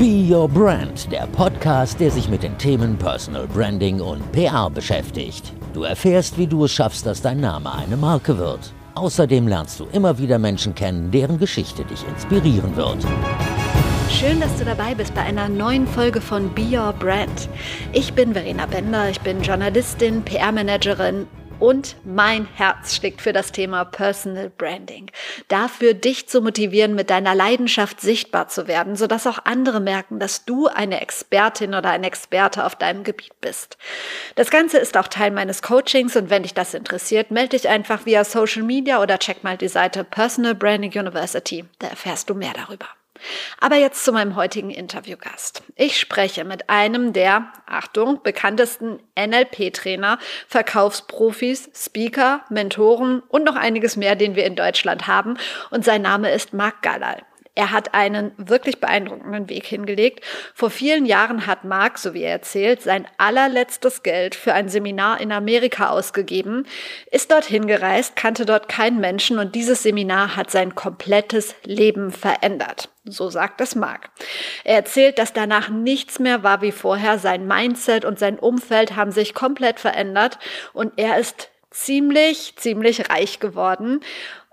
Be Your Brand, der Podcast, der sich mit den Themen Personal Branding und PR beschäftigt. Du erfährst, wie du es schaffst, dass dein Name eine Marke wird. Außerdem lernst du immer wieder Menschen kennen, deren Geschichte dich inspirieren wird. Schön, dass du dabei bist bei einer neuen Folge von Be Your Brand. Ich bin Verena Bender, ich bin Journalistin, PR-Managerin und mein Herz schlägt für das Thema Personal Branding. Dafür, dich zu motivieren, mit deiner Leidenschaft sichtbar zu werden, sodass auch andere merken, dass du eine Expertin oder ein Experte auf deinem Gebiet bist. Das Ganze ist auch Teil meines Coachings und wenn dich das interessiert, melde dich einfach via Social Media oder check mal die Seite Personal Branding University. Da erfährst du mehr darüber. Aber jetzt zu meinem heutigen Interviewgast. Ich spreche mit einem der, Achtung, bekanntesten NLP-Trainer, Verkaufsprofis, Speaker, Mentoren und noch einiges mehr, den wir in Deutschland haben. Und sein Name ist Marc Gallal. Er hat einen wirklich beeindruckenden Weg hingelegt. Vor vielen Jahren hat Mark, so wie er erzählt, sein allerletztes Geld für ein Seminar in Amerika ausgegeben, ist dorthin gereist, kannte dort keinen Menschen und dieses Seminar hat sein komplettes Leben verändert. So sagt es Mark. Er erzählt, dass danach nichts mehr war wie vorher. Sein Mindset und sein Umfeld haben sich komplett verändert und er ist ziemlich, ziemlich reich geworden.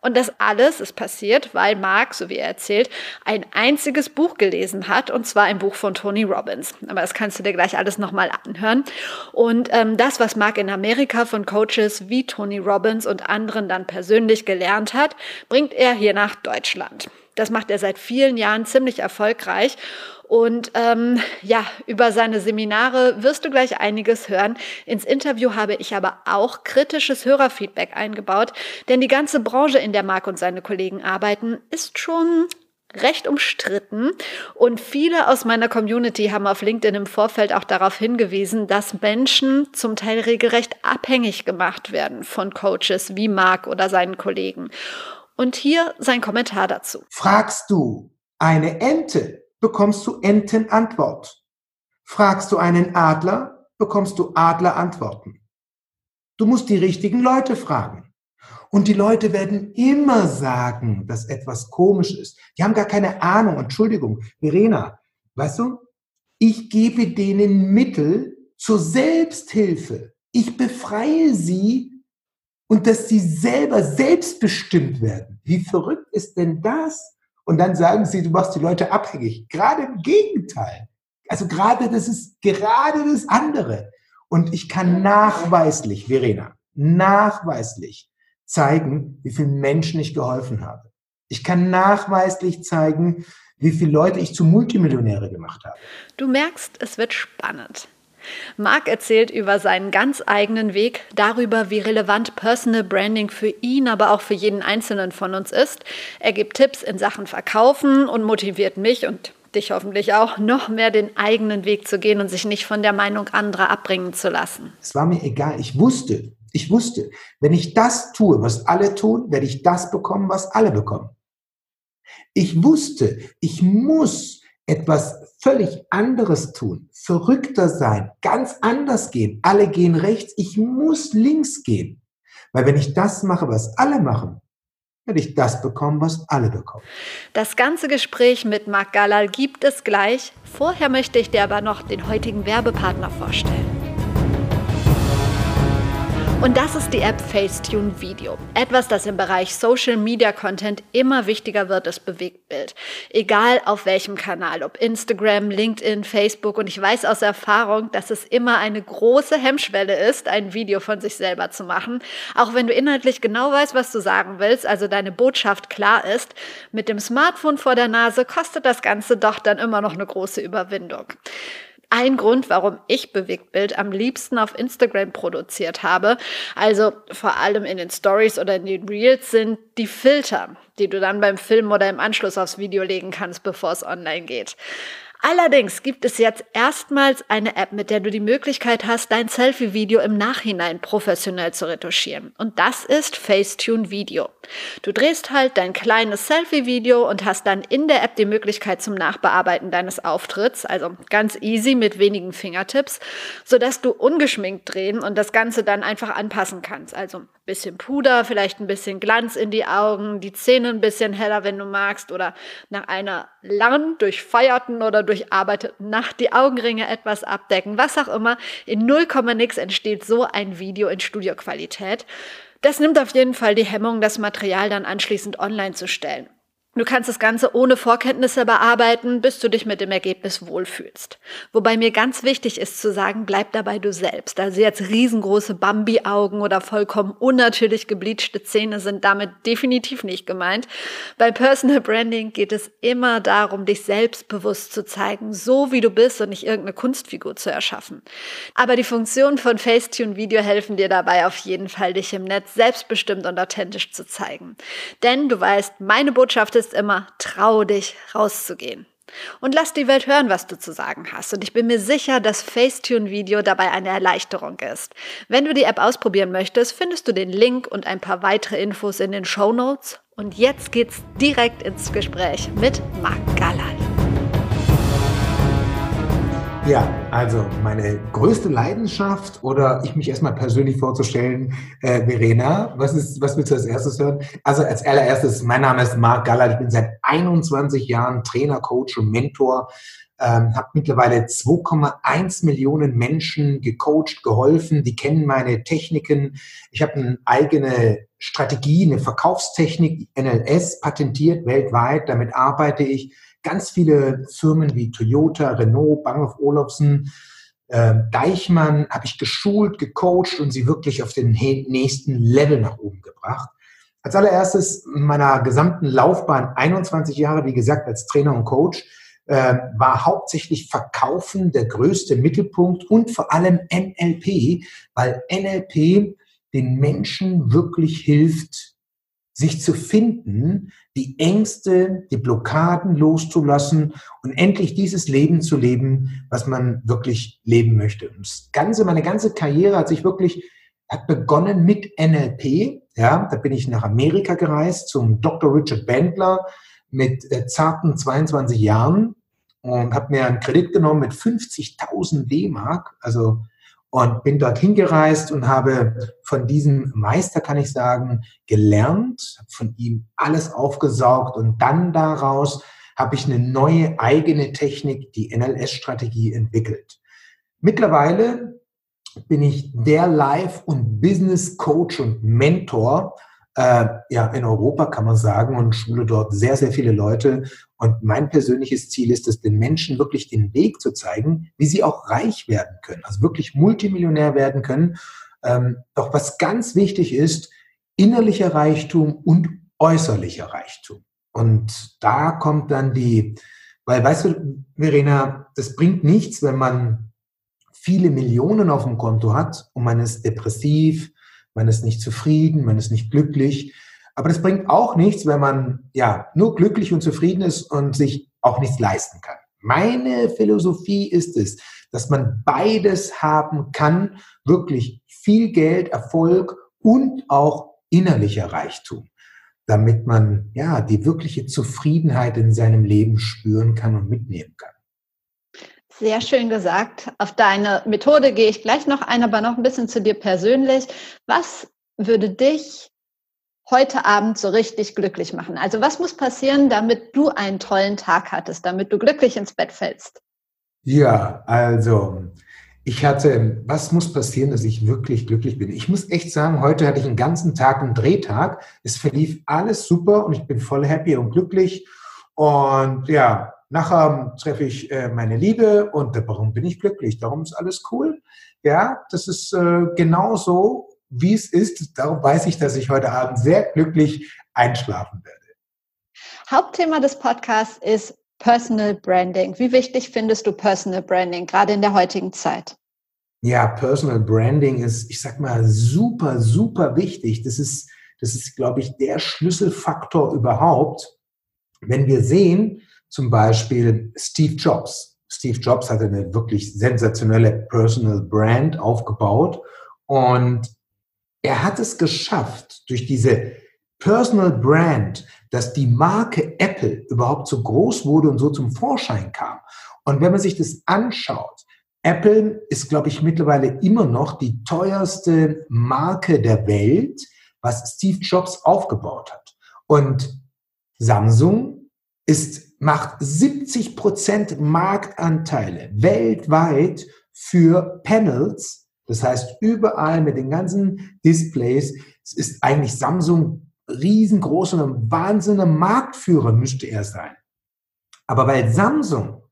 Und das alles ist passiert, weil Mark, so wie er erzählt, ein einziges Buch gelesen hat, und zwar ein Buch von Tony Robbins. Aber das kannst du dir gleich alles nochmal anhören. Und ähm, das, was Mark in Amerika von Coaches wie Tony Robbins und anderen dann persönlich gelernt hat, bringt er hier nach Deutschland. Das macht er seit vielen Jahren ziemlich erfolgreich. Und ähm, ja, über seine Seminare wirst du gleich einiges hören. Ins Interview habe ich aber auch kritisches Hörerfeedback eingebaut, denn die ganze Branche, in der Marc und seine Kollegen arbeiten, ist schon recht umstritten und viele aus meiner Community haben auf LinkedIn im Vorfeld auch darauf hingewiesen, dass Menschen zum Teil regelrecht abhängig gemacht werden von Coaches wie Marc oder seinen Kollegen. Und hier sein Kommentar dazu. Fragst du eine Ente, bekommst du Entenantwort. Fragst du einen Adler, bekommst du Adlerantworten. Du musst die richtigen Leute fragen. Und die Leute werden immer sagen, dass etwas komisch ist. Die haben gar keine Ahnung. Entschuldigung, Verena, weißt du, ich gebe denen Mittel zur Selbsthilfe. Ich befreie sie und dass sie selber selbstbestimmt werden. Wie verrückt ist denn das? Und dann sagen sie, du machst die Leute abhängig. Gerade im Gegenteil. Also gerade das ist gerade das andere. Und ich kann nachweislich, Verena, nachweislich zeigen, wie vielen Menschen ich geholfen habe. Ich kann nachweislich zeigen, wie viele Leute ich zu Multimillionäre gemacht habe. Du merkst, es wird spannend. Marc erzählt über seinen ganz eigenen Weg, darüber, wie relevant Personal Branding für ihn, aber auch für jeden Einzelnen von uns ist. Er gibt Tipps in Sachen Verkaufen und motiviert mich und dich hoffentlich auch, noch mehr den eigenen Weg zu gehen und sich nicht von der Meinung anderer abbringen zu lassen. Es war mir egal. Ich wusste, ich wusste, wenn ich das tue, was alle tun, werde ich das bekommen, was alle bekommen. Ich wusste, ich muss etwas völlig anderes tun, verrückter sein, ganz anders gehen. Alle gehen rechts, ich muss links gehen. Weil wenn ich das mache, was alle machen, werde ich das bekommen, was alle bekommen. Das ganze Gespräch mit Marc Galal gibt es gleich. Vorher möchte ich dir aber noch den heutigen Werbepartner vorstellen. Und das ist die App Facetune Video. Etwas, das im Bereich Social Media Content immer wichtiger wird, ist Bewegtbild. Egal auf welchem Kanal, ob Instagram, LinkedIn, Facebook. Und ich weiß aus Erfahrung, dass es immer eine große Hemmschwelle ist, ein Video von sich selber zu machen. Auch wenn du inhaltlich genau weißt, was du sagen willst, also deine Botschaft klar ist, mit dem Smartphone vor der Nase kostet das Ganze doch dann immer noch eine große Überwindung. Ein Grund, warum ich Bewegtbild am liebsten auf Instagram produziert habe, also vor allem in den Stories oder in den Reels, sind die Filter, die du dann beim Film oder im Anschluss aufs Video legen kannst, bevor es online geht. Allerdings gibt es jetzt erstmals eine App, mit der du die Möglichkeit hast, dein Selfie-Video im Nachhinein professionell zu retuschieren. Und das ist Facetune Video. Du drehst halt dein kleines Selfie-Video und hast dann in der App die Möglichkeit zum Nachbearbeiten deines Auftritts, also ganz easy mit wenigen Fingertips, sodass du ungeschminkt drehen und das Ganze dann einfach anpassen kannst. Also ein bisschen Puder, vielleicht ein bisschen Glanz in die Augen, die Zähne ein bisschen heller, wenn du magst, oder nach einer langen, durchfeierten oder überdurcharbeitet Nacht die Augenringe etwas abdecken, was auch immer. In 0, nix entsteht so ein Video in Studioqualität. Das nimmt auf jeden Fall die Hemmung, das Material dann anschließend online zu stellen. Du kannst das Ganze ohne Vorkenntnisse bearbeiten, bis du dich mit dem Ergebnis wohlfühlst. Wobei mir ganz wichtig ist zu sagen, bleib dabei du selbst. Also jetzt riesengroße Bambi-Augen oder vollkommen unnatürlich gebleachte Zähne sind damit definitiv nicht gemeint. Bei Personal Branding geht es immer darum, dich selbstbewusst zu zeigen, so wie du bist und nicht irgendeine Kunstfigur zu erschaffen. Aber die Funktionen von Facetune Video helfen dir dabei auf jeden Fall, dich im Netz selbstbestimmt und authentisch zu zeigen. Denn du weißt, meine Botschaft ist, ist immer, trau dich rauszugehen. Und lass die Welt hören, was du zu sagen hast. Und ich bin mir sicher, dass Facetune-Video dabei eine Erleichterung ist. Wenn du die App ausprobieren möchtest, findest du den Link und ein paar weitere Infos in den Show Notes. Und jetzt geht's direkt ins Gespräch mit Marc Galal. Ja, also meine größte Leidenschaft oder ich mich erstmal persönlich vorzustellen, äh, Verena, was ist, was willst du als erstes hören? Also als allererstes, mein Name ist Marc Galler, ich bin seit 21 Jahren Trainer, Coach und Mentor, ähm, habe mittlerweile 2,1 Millionen Menschen gecoacht, geholfen, die kennen meine Techniken. Ich habe eine eigene Strategie, eine Verkaufstechnik, NLS, patentiert weltweit, damit arbeite ich ganz viele Firmen wie Toyota, Renault, Banghoff Olufsen, äh, Deichmann habe ich geschult, gecoacht und sie wirklich auf den nächsten Level nach oben gebracht. Als allererstes meiner gesamten Laufbahn, 21 Jahre, wie gesagt, als Trainer und Coach, äh, war hauptsächlich Verkaufen der größte Mittelpunkt und vor allem NLP, weil NLP den Menschen wirklich hilft, sich zu finden, die Ängste, die Blockaden loszulassen und endlich dieses Leben zu leben, was man wirklich leben möchte. Und das ganze, meine ganze Karriere hat sich wirklich, hat begonnen mit NLP. Ja, da bin ich nach Amerika gereist zum Dr. Richard Bandler mit äh, zarten 22 Jahren und habe mir einen Kredit genommen mit 50.000 D-Mark, also und bin dorthin gereist und habe von diesem Meister, kann ich sagen, gelernt, von ihm alles aufgesaugt und dann daraus habe ich eine neue eigene Technik, die NLS-Strategie entwickelt. Mittlerweile bin ich der Life- und Business-Coach und Mentor äh, ja, in Europa, kann man sagen, und schule dort sehr, sehr viele Leute. Und mein persönliches Ziel ist es, den Menschen wirklich den Weg zu zeigen, wie sie auch reich werden können, also wirklich Multimillionär werden können. Ähm, doch was ganz wichtig ist, innerlicher Reichtum und äußerlicher Reichtum. Und da kommt dann die, weil weißt du, Verena, das bringt nichts, wenn man viele Millionen auf dem Konto hat und man ist depressiv, man ist nicht zufrieden, man ist nicht glücklich. Aber das bringt auch nichts, wenn man ja nur glücklich und zufrieden ist und sich auch nichts leisten kann. Meine Philosophie ist es, dass man beides haben kann, wirklich viel Geld, Erfolg und auch innerlicher Reichtum, damit man ja die wirkliche Zufriedenheit in seinem Leben spüren kann und mitnehmen kann. Sehr schön gesagt. Auf deine Methode gehe ich gleich noch ein, aber noch ein bisschen zu dir persönlich. Was würde dich heute Abend so richtig glücklich machen? Also was muss passieren, damit du einen tollen Tag hattest, damit du glücklich ins Bett fällst? Ja, also ich hatte, was muss passieren, dass ich wirklich glücklich bin? Ich muss echt sagen, heute hatte ich einen ganzen Tag einen Drehtag. Es verlief alles super und ich bin voll happy und glücklich. Und ja, Nachher treffe ich äh, meine Liebe und darum bin ich glücklich. Darum ist alles cool. Ja, das ist äh, genau so, wie es ist. Darum weiß ich, dass ich heute Abend sehr glücklich einschlafen werde. Hauptthema des Podcasts ist Personal Branding. Wie wichtig findest du Personal Branding, gerade in der heutigen Zeit? Ja, Personal Branding ist, ich sag mal, super, super wichtig. Das ist, das ist, glaube ich, der Schlüsselfaktor überhaupt. Wenn wir sehen, zum Beispiel Steve Jobs. Steve Jobs hatte eine wirklich sensationelle Personal Brand aufgebaut und er hat es geschafft, durch diese Personal Brand, dass die Marke Apple überhaupt so groß wurde und so zum Vorschein kam. Und wenn man sich das anschaut, Apple ist, glaube ich, mittlerweile immer noch die teuerste Marke der Welt, was Steve Jobs aufgebaut hat. Und Samsung ist, macht 70 Prozent Marktanteile weltweit für Panels. Das heißt, überall mit den ganzen Displays es ist eigentlich Samsung riesengroß und ein wahnsinniger Marktführer müsste er sein. Aber weil Samsung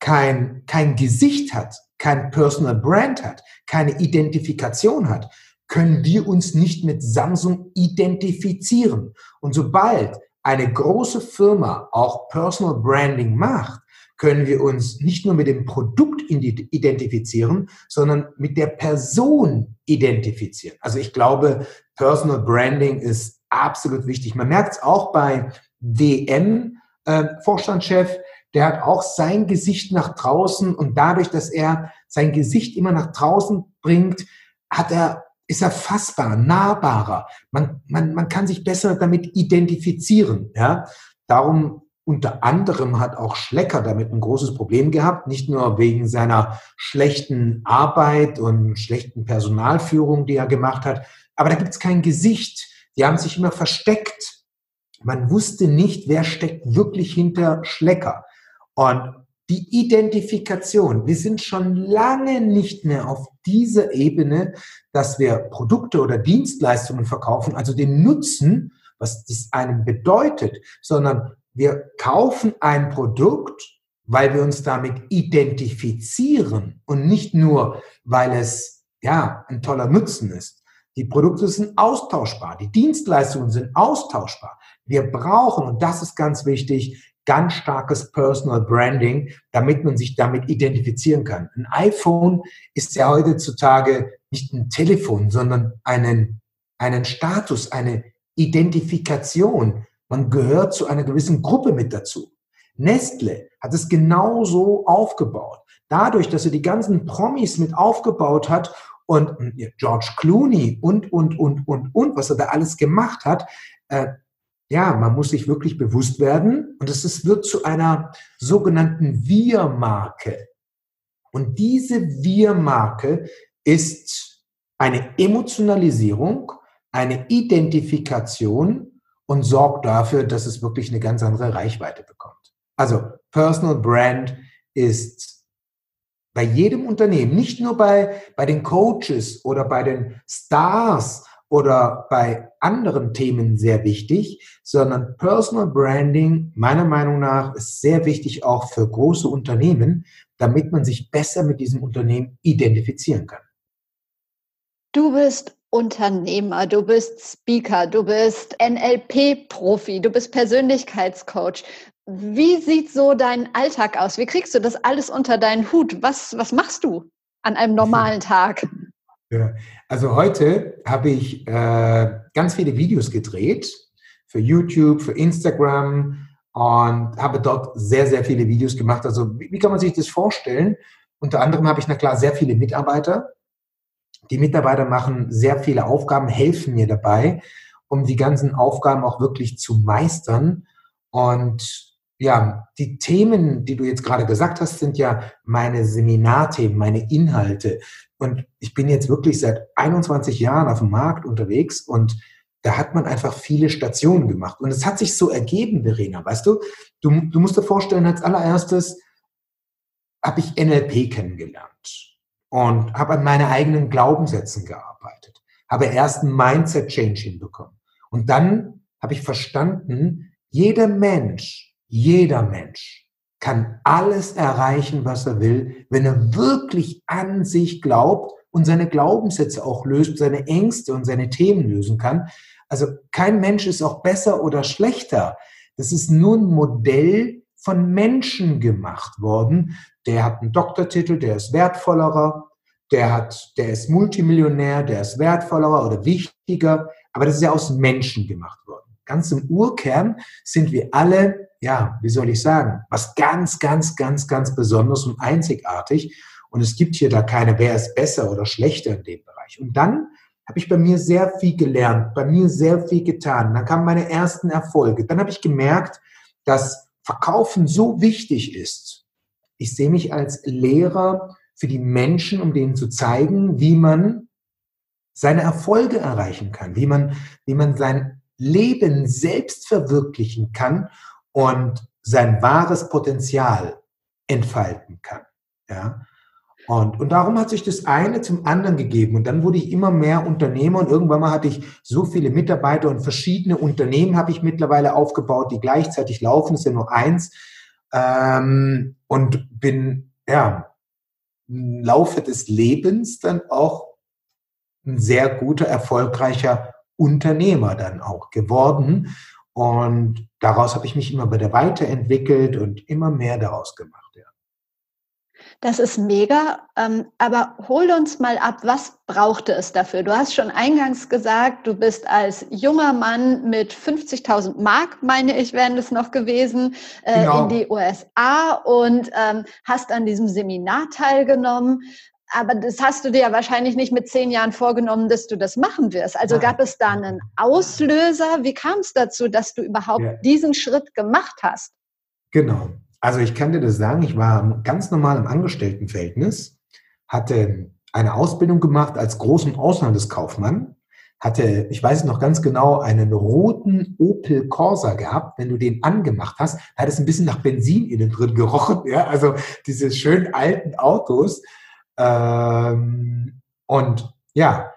kein, kein Gesicht hat, kein Personal Brand hat, keine Identifikation hat, können wir uns nicht mit Samsung identifizieren. Und sobald eine große Firma auch Personal Branding macht, können wir uns nicht nur mit dem Produkt identifizieren, sondern mit der Person identifizieren. Also ich glaube, Personal Branding ist absolut wichtig. Man merkt es auch bei WM, äh, Vorstandschef, der hat auch sein Gesicht nach draußen und dadurch, dass er sein Gesicht immer nach draußen bringt, hat er, ist er fassbar, nahbarer. Man, man, man kann sich besser damit identifizieren. Ja? Darum unter anderem hat auch Schlecker damit ein großes Problem gehabt, nicht nur wegen seiner schlechten Arbeit und schlechten Personalführung, die er gemacht hat, aber da gibt es kein Gesicht. Die haben sich immer versteckt. Man wusste nicht, wer steckt wirklich hinter Schlecker. Und die Identifikation, wir sind schon lange nicht mehr auf dieser Ebene, dass wir Produkte oder Dienstleistungen verkaufen, also den Nutzen, was das einem bedeutet, sondern wir kaufen ein Produkt, weil wir uns damit identifizieren und nicht nur, weil es ja ein toller Nutzen ist. Die Produkte sind austauschbar, die Dienstleistungen sind austauschbar. Wir brauchen, und das ist ganz wichtig, ganz starkes Personal Branding, damit man sich damit identifizieren kann. Ein iPhone ist ja heutzutage nicht ein Telefon, sondern einen, einen Status, eine Identifikation. Man gehört zu einer gewissen Gruppe mit dazu. Nestle hat es genauso aufgebaut. Dadurch, dass er die ganzen Promis mit aufgebaut hat und George Clooney und, und, und, und, und, was er da alles gemacht hat, äh, ja, man muss sich wirklich bewusst werden und es wird zu einer sogenannten Wir-Marke. Und diese Wir-Marke ist eine Emotionalisierung, eine Identifikation und sorgt dafür, dass es wirklich eine ganz andere Reichweite bekommt. Also Personal Brand ist bei jedem Unternehmen, nicht nur bei, bei den Coaches oder bei den Stars oder bei anderen Themen sehr wichtig, sondern Personal Branding meiner Meinung nach ist sehr wichtig auch für große Unternehmen, damit man sich besser mit diesem Unternehmen identifizieren kann. Du bist Unternehmer, du bist Speaker, du bist NLP-Profi, du bist Persönlichkeitscoach. Wie sieht so dein Alltag aus? Wie kriegst du das alles unter deinen Hut? Was, was machst du an einem normalen Tag? Ja. Also heute habe ich äh, ganz viele Videos gedreht für YouTube, für Instagram und habe dort sehr, sehr viele Videos gemacht. Also wie, wie kann man sich das vorstellen? Unter anderem habe ich, na klar, sehr viele Mitarbeiter. Die Mitarbeiter machen sehr viele Aufgaben, helfen mir dabei, um die ganzen Aufgaben auch wirklich zu meistern. Und ja, die Themen, die du jetzt gerade gesagt hast, sind ja meine Seminarthemen, meine Inhalte. Und ich bin jetzt wirklich seit 21 Jahren auf dem Markt unterwegs und da hat man einfach viele Stationen gemacht. Und es hat sich so ergeben, Verena, weißt du? Du, du musst dir vorstellen, als allererstes habe ich NLP kennengelernt und habe an meine eigenen Glaubenssätzen gearbeitet, habe erst einen Mindset-Change hinbekommen. Und dann habe ich verstanden, jeder Mensch jeder Mensch kann alles erreichen, was er will, wenn er wirklich an sich glaubt und seine Glaubenssätze auch löst, seine Ängste und seine Themen lösen kann. Also kein Mensch ist auch besser oder schlechter. Das ist nur ein Modell von Menschen gemacht worden. Der hat einen Doktortitel, der ist wertvollerer, der hat, der ist Multimillionär, der ist wertvollerer oder wichtiger, aber das ist ja aus Menschen gemacht worden. Ganz im Urkern sind wir alle ja, wie soll ich sagen, was ganz, ganz, ganz, ganz besonders und einzigartig. Und es gibt hier da keine, wer ist besser oder schlechter in dem Bereich. Und dann habe ich bei mir sehr viel gelernt, bei mir sehr viel getan. Dann kamen meine ersten Erfolge. Dann habe ich gemerkt, dass Verkaufen so wichtig ist. Ich sehe mich als Lehrer für die Menschen, um denen zu zeigen, wie man seine Erfolge erreichen kann, wie man, wie man sein Leben selbst verwirklichen kann und sein wahres Potenzial entfalten kann. Ja. Und, und darum hat sich das eine zum anderen gegeben. Und dann wurde ich immer mehr Unternehmer und irgendwann mal hatte ich so viele Mitarbeiter und verschiedene Unternehmen habe ich mittlerweile aufgebaut, die gleichzeitig laufen, ist ja nur eins. Ähm, und bin, ja, im Laufe des Lebens dann auch ein sehr guter, erfolgreicher Unternehmer dann auch geworden. Und daraus habe ich mich immer wieder weiterentwickelt und immer mehr daraus gemacht. Das ist mega. Ähm, aber hol uns mal ab, was brauchte es dafür? Du hast schon eingangs gesagt, du bist als junger Mann mit 50.000 Mark, meine ich, wären das noch gewesen, äh, genau. in die USA und ähm, hast an diesem Seminar teilgenommen. Aber das hast du dir ja wahrscheinlich nicht mit zehn Jahren vorgenommen, dass du das machen wirst. Also gab es da einen Auslöser? Wie kam es dazu, dass du überhaupt ja. diesen Schritt gemacht hast? Genau. Also ich kann dir das sagen, ich war ganz normal im Angestelltenverhältnis, hatte eine Ausbildung gemacht als großen Auslandskaufmann, hatte, ich weiß noch ganz genau, einen roten Opel Corsa gehabt. Wenn du den angemacht hast, hat es ein bisschen nach Benzin innen drin gerochen. Ja? Also diese schönen alten Autos. Ähm, und ja,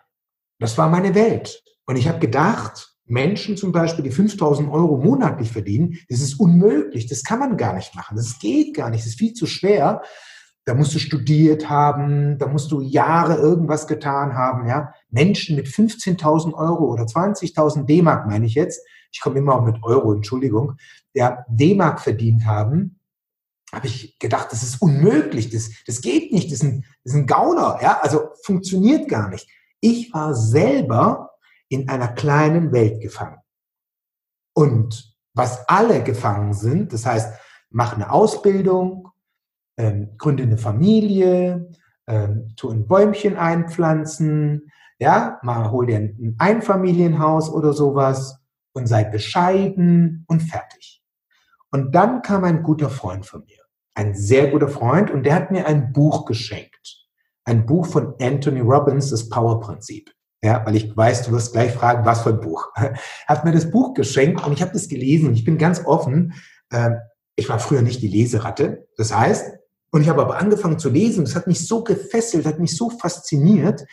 das war meine Welt. Und ich habe gedacht, Menschen zum Beispiel, die 5000 Euro monatlich verdienen, das ist unmöglich. Das kann man gar nicht machen. Das geht gar nicht. Das ist viel zu schwer. Da musst du studiert haben, da musst du Jahre irgendwas getan haben. Ja? Menschen mit 15.000 Euro oder 20.000 D-Mark, meine ich jetzt, ich komme immer auch mit Euro, Entschuldigung, der D-Mark verdient haben, habe ich gedacht, das ist unmöglich, das, das geht nicht, das ist, ein, ist ein Gauner, ja? also funktioniert gar nicht. Ich war selber in einer kleinen Welt gefangen. Und was alle gefangen sind, das heißt, mach eine Ausbildung, ähm, gründe eine Familie, ähm, tu ein Bäumchen einpflanzen, ja, mal hol dir ein Einfamilienhaus oder sowas und sei bescheiden und fertig. Und dann kam ein guter Freund von mir, ein sehr guter Freund, und der hat mir ein Buch geschenkt. Ein Buch von Anthony Robbins, das Power-Prinzip ja, weil ich weiß, du wirst gleich fragen, was für ein Buch. hat mir das Buch geschenkt und ich habe das gelesen ich bin ganz offen. Äh, ich war früher nicht die Leseratte. Das heißt, und ich habe aber angefangen zu lesen. Das hat mich so gefesselt, hat mich so fasziniert,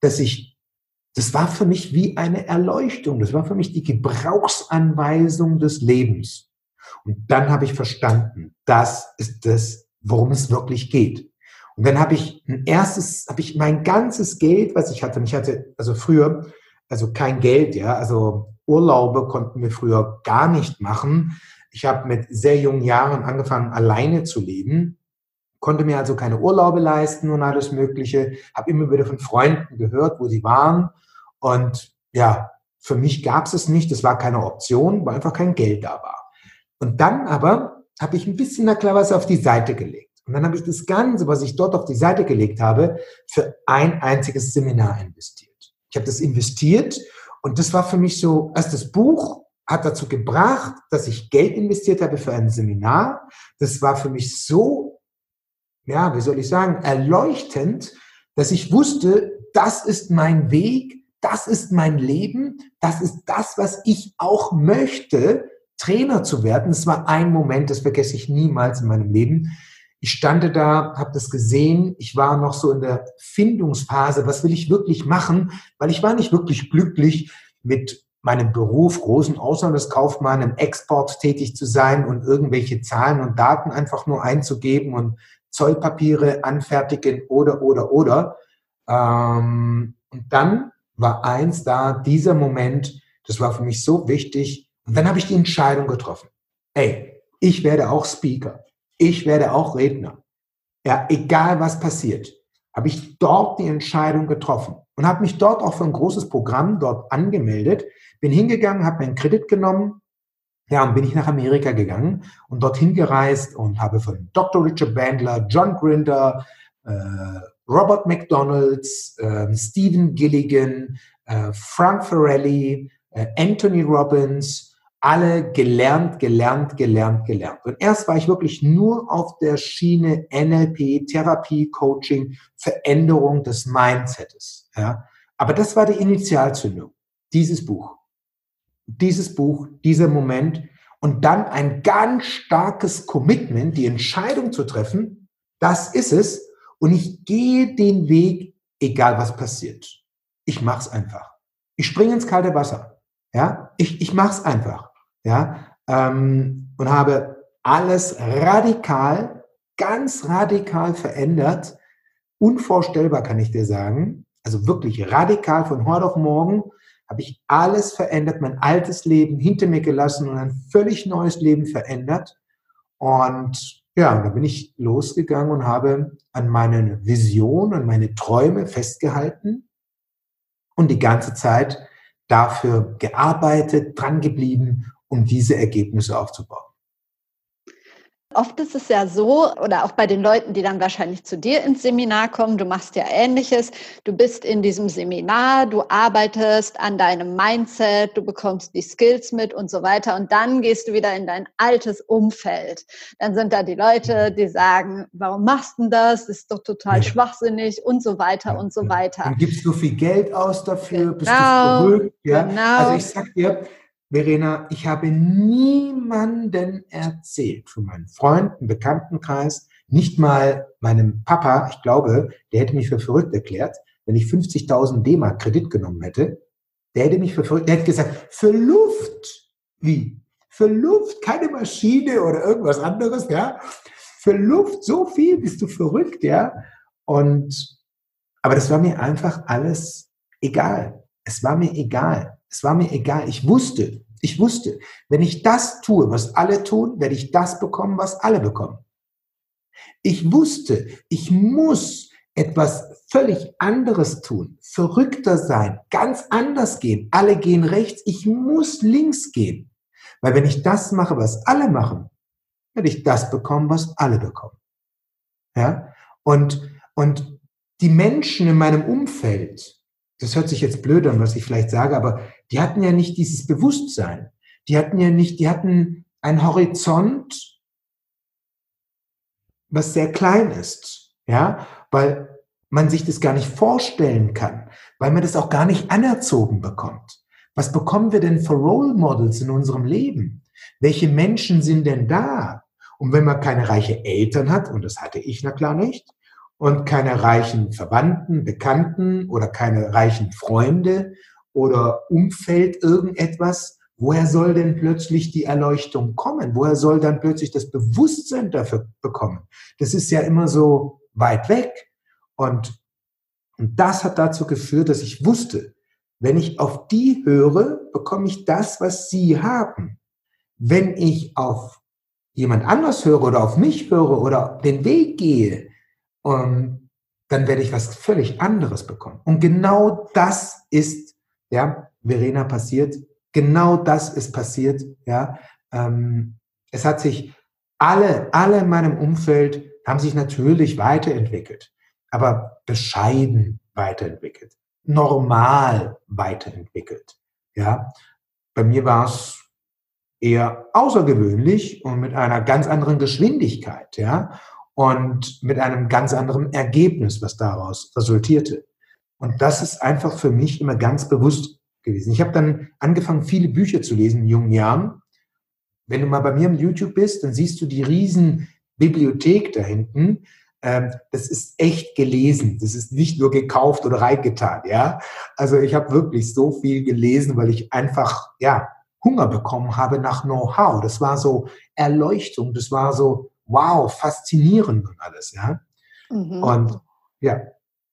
dass ich, das war für mich wie eine Erleuchtung. Das war für mich die Gebrauchsanweisung des Lebens. Und dann habe ich verstanden, das ist das, worum es wirklich geht. Und dann habe ich ein erstes, habe ich mein ganzes Geld, was ich hatte, und ich hatte also früher, also kein Geld, ja, also Urlaube konnten wir früher gar nicht machen. Ich habe mit sehr jungen Jahren angefangen, alleine zu leben, konnte mir also keine Urlaube leisten und alles Mögliche, habe immer wieder von Freunden gehört, wo sie waren. Und ja, für mich gab es es nicht, das war keine Option, weil einfach kein Geld da war. Und dann aber habe ich ein bisschen na klar was auf die Seite gelegt. Und dann habe ich das Ganze, was ich dort auf die Seite gelegt habe, für ein einziges Seminar investiert. Ich habe das investiert und das war für mich so, als das Buch hat dazu gebracht, dass ich Geld investiert habe für ein Seminar. Das war für mich so, ja, wie soll ich sagen, erleuchtend, dass ich wusste, das ist mein Weg, das ist mein Leben, das ist das, was ich auch möchte, Trainer zu werden. Es war ein Moment, das vergesse ich niemals in meinem Leben. Ich stande da, habe das gesehen. Ich war noch so in der Findungsphase, was will ich wirklich machen? Weil ich war nicht wirklich glücklich mit meinem Beruf, großen Auslandskaufmann im Export tätig zu sein und irgendwelche Zahlen und Daten einfach nur einzugeben und Zollpapiere anfertigen oder, oder, oder. Ähm, und dann war eins da, dieser Moment, das war für mich so wichtig. Und dann habe ich die Entscheidung getroffen. Ey, ich werde auch Speaker ich werde auch Redner. Ja, egal was passiert, habe ich dort die Entscheidung getroffen und habe mich dort auch für ein großes Programm dort angemeldet, bin hingegangen, habe meinen Kredit genommen, ja, und bin ich nach Amerika gegangen und dorthin gereist und habe von Dr. Richard Bandler, John Grinder, äh, Robert McDonalds, äh, Stephen Gilligan, äh, Frank Ferrelli, äh, Anthony Robbins, alle gelernt, gelernt, gelernt, gelernt. Und erst war ich wirklich nur auf der Schiene NLP, Therapie, Coaching, Veränderung des Mindsets. Ja. Aber das war die Initialzündung, dieses Buch. Dieses Buch, dieser Moment. und dann ein ganz starkes Commitment, die Entscheidung zu treffen, das ist es und ich gehe den Weg, egal was passiert. Ich mach's einfach. Ich springe ins kalte Wasser. Ja, ich, ich mach's einfach. Ja, ähm, und habe alles radikal, ganz radikal verändert. Unvorstellbar kann ich dir sagen. Also wirklich radikal von heute auf morgen habe ich alles verändert, mein altes Leben hinter mir gelassen und ein völlig neues Leben verändert. Und ja, da bin ich losgegangen und habe an meinen Visionen, an meine Träume festgehalten und die ganze Zeit dafür gearbeitet, dran geblieben, um diese Ergebnisse aufzubauen. Oft ist es ja so, oder auch bei den Leuten, die dann wahrscheinlich zu dir ins Seminar kommen, du machst ja ähnliches, du bist in diesem Seminar, du arbeitest an deinem Mindset, du bekommst die Skills mit und so weiter und dann gehst du wieder in dein altes Umfeld. Dann sind da die Leute, die sagen, warum machst du das? Das ist doch total ja. schwachsinnig und so weiter ja, und so weiter. Dann gibst du viel Geld aus dafür, genau, bist du genau, verrückt. Ja? Genau. Also ich sag dir, Verena, ich habe niemanden erzählt, von meinen Freunden, Bekanntenkreis, nicht mal meinem Papa, ich glaube, der hätte mich für verrückt erklärt, wenn ich 50.000 D-Mark Kredit genommen hätte. Der hätte mich für verrückt, der hätte gesagt, für Luft. Wie? Für Luft, keine Maschine oder irgendwas anderes, ja? Für Luft, so viel bist du verrückt, ja? Und, aber das war mir einfach alles egal. Es war mir egal. Es war mir egal. Ich wusste, ich wusste, wenn ich das tue, was alle tun, werde ich das bekommen, was alle bekommen. Ich wusste, ich muss etwas völlig anderes tun, verrückter sein, ganz anders gehen. Alle gehen rechts, ich muss links gehen. Weil wenn ich das mache, was alle machen, werde ich das bekommen, was alle bekommen. Ja? Und, und die Menschen in meinem Umfeld, das hört sich jetzt blöd an, was ich vielleicht sage, aber die hatten ja nicht dieses Bewusstsein. Die hatten ja nicht, die hatten einen Horizont, was sehr klein ist, ja, weil man sich das gar nicht vorstellen kann, weil man das auch gar nicht anerzogen bekommt. Was bekommen wir denn für Role Models in unserem Leben? Welche Menschen sind denn da? Und wenn man keine reiche Eltern hat, und das hatte ich na klar nicht, und keine reichen Verwandten, Bekannten oder keine reichen Freunde oder Umfeld irgendetwas, woher soll denn plötzlich die Erleuchtung kommen? Woher soll dann plötzlich das Bewusstsein dafür bekommen? Das ist ja immer so weit weg. Und, und das hat dazu geführt, dass ich wusste, wenn ich auf die höre, bekomme ich das, was sie haben. Wenn ich auf jemand anders höre oder auf mich höre oder den Weg gehe, um, dann werde ich was völlig anderes bekommen. Und genau das ist, ja, Verena passiert. Genau das ist passiert, ja. Ähm, es hat sich alle, alle in meinem Umfeld haben sich natürlich weiterentwickelt, aber bescheiden weiterentwickelt, normal weiterentwickelt, ja. Bei mir war es eher außergewöhnlich und mit einer ganz anderen Geschwindigkeit, ja und mit einem ganz anderen Ergebnis, was daraus resultierte. Und das ist einfach für mich immer ganz bewusst gewesen. Ich habe dann angefangen, viele Bücher zu lesen in jungen Jahren. Wenn du mal bei mir im YouTube bist, dann siehst du die riesen Bibliothek da hinten. Ähm, das ist echt gelesen. Das ist nicht nur gekauft oder reingetan. Ja, also ich habe wirklich so viel gelesen, weil ich einfach ja Hunger bekommen habe nach Know-how. Das war so Erleuchtung. Das war so wow, faszinierend und alles, ja. Mhm. Und ja.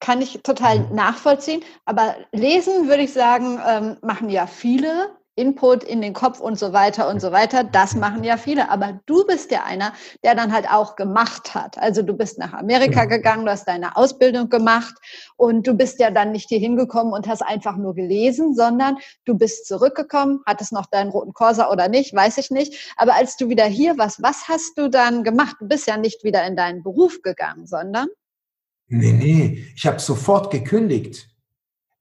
Kann ich total mhm. nachvollziehen. Aber lesen, würde ich sagen, ähm, machen ja viele. Input in den Kopf und so weiter und so weiter. Das machen ja viele. Aber du bist ja einer, der dann halt auch gemacht hat. Also du bist nach Amerika genau. gegangen, du hast deine Ausbildung gemacht und du bist ja dann nicht hier hingekommen und hast einfach nur gelesen, sondern du bist zurückgekommen, hattest noch deinen roten Corsa oder nicht, weiß ich nicht. Aber als du wieder hier warst, was hast du dann gemacht? Du bist ja nicht wieder in deinen Beruf gegangen, sondern? Nee, nee, ich habe sofort gekündigt.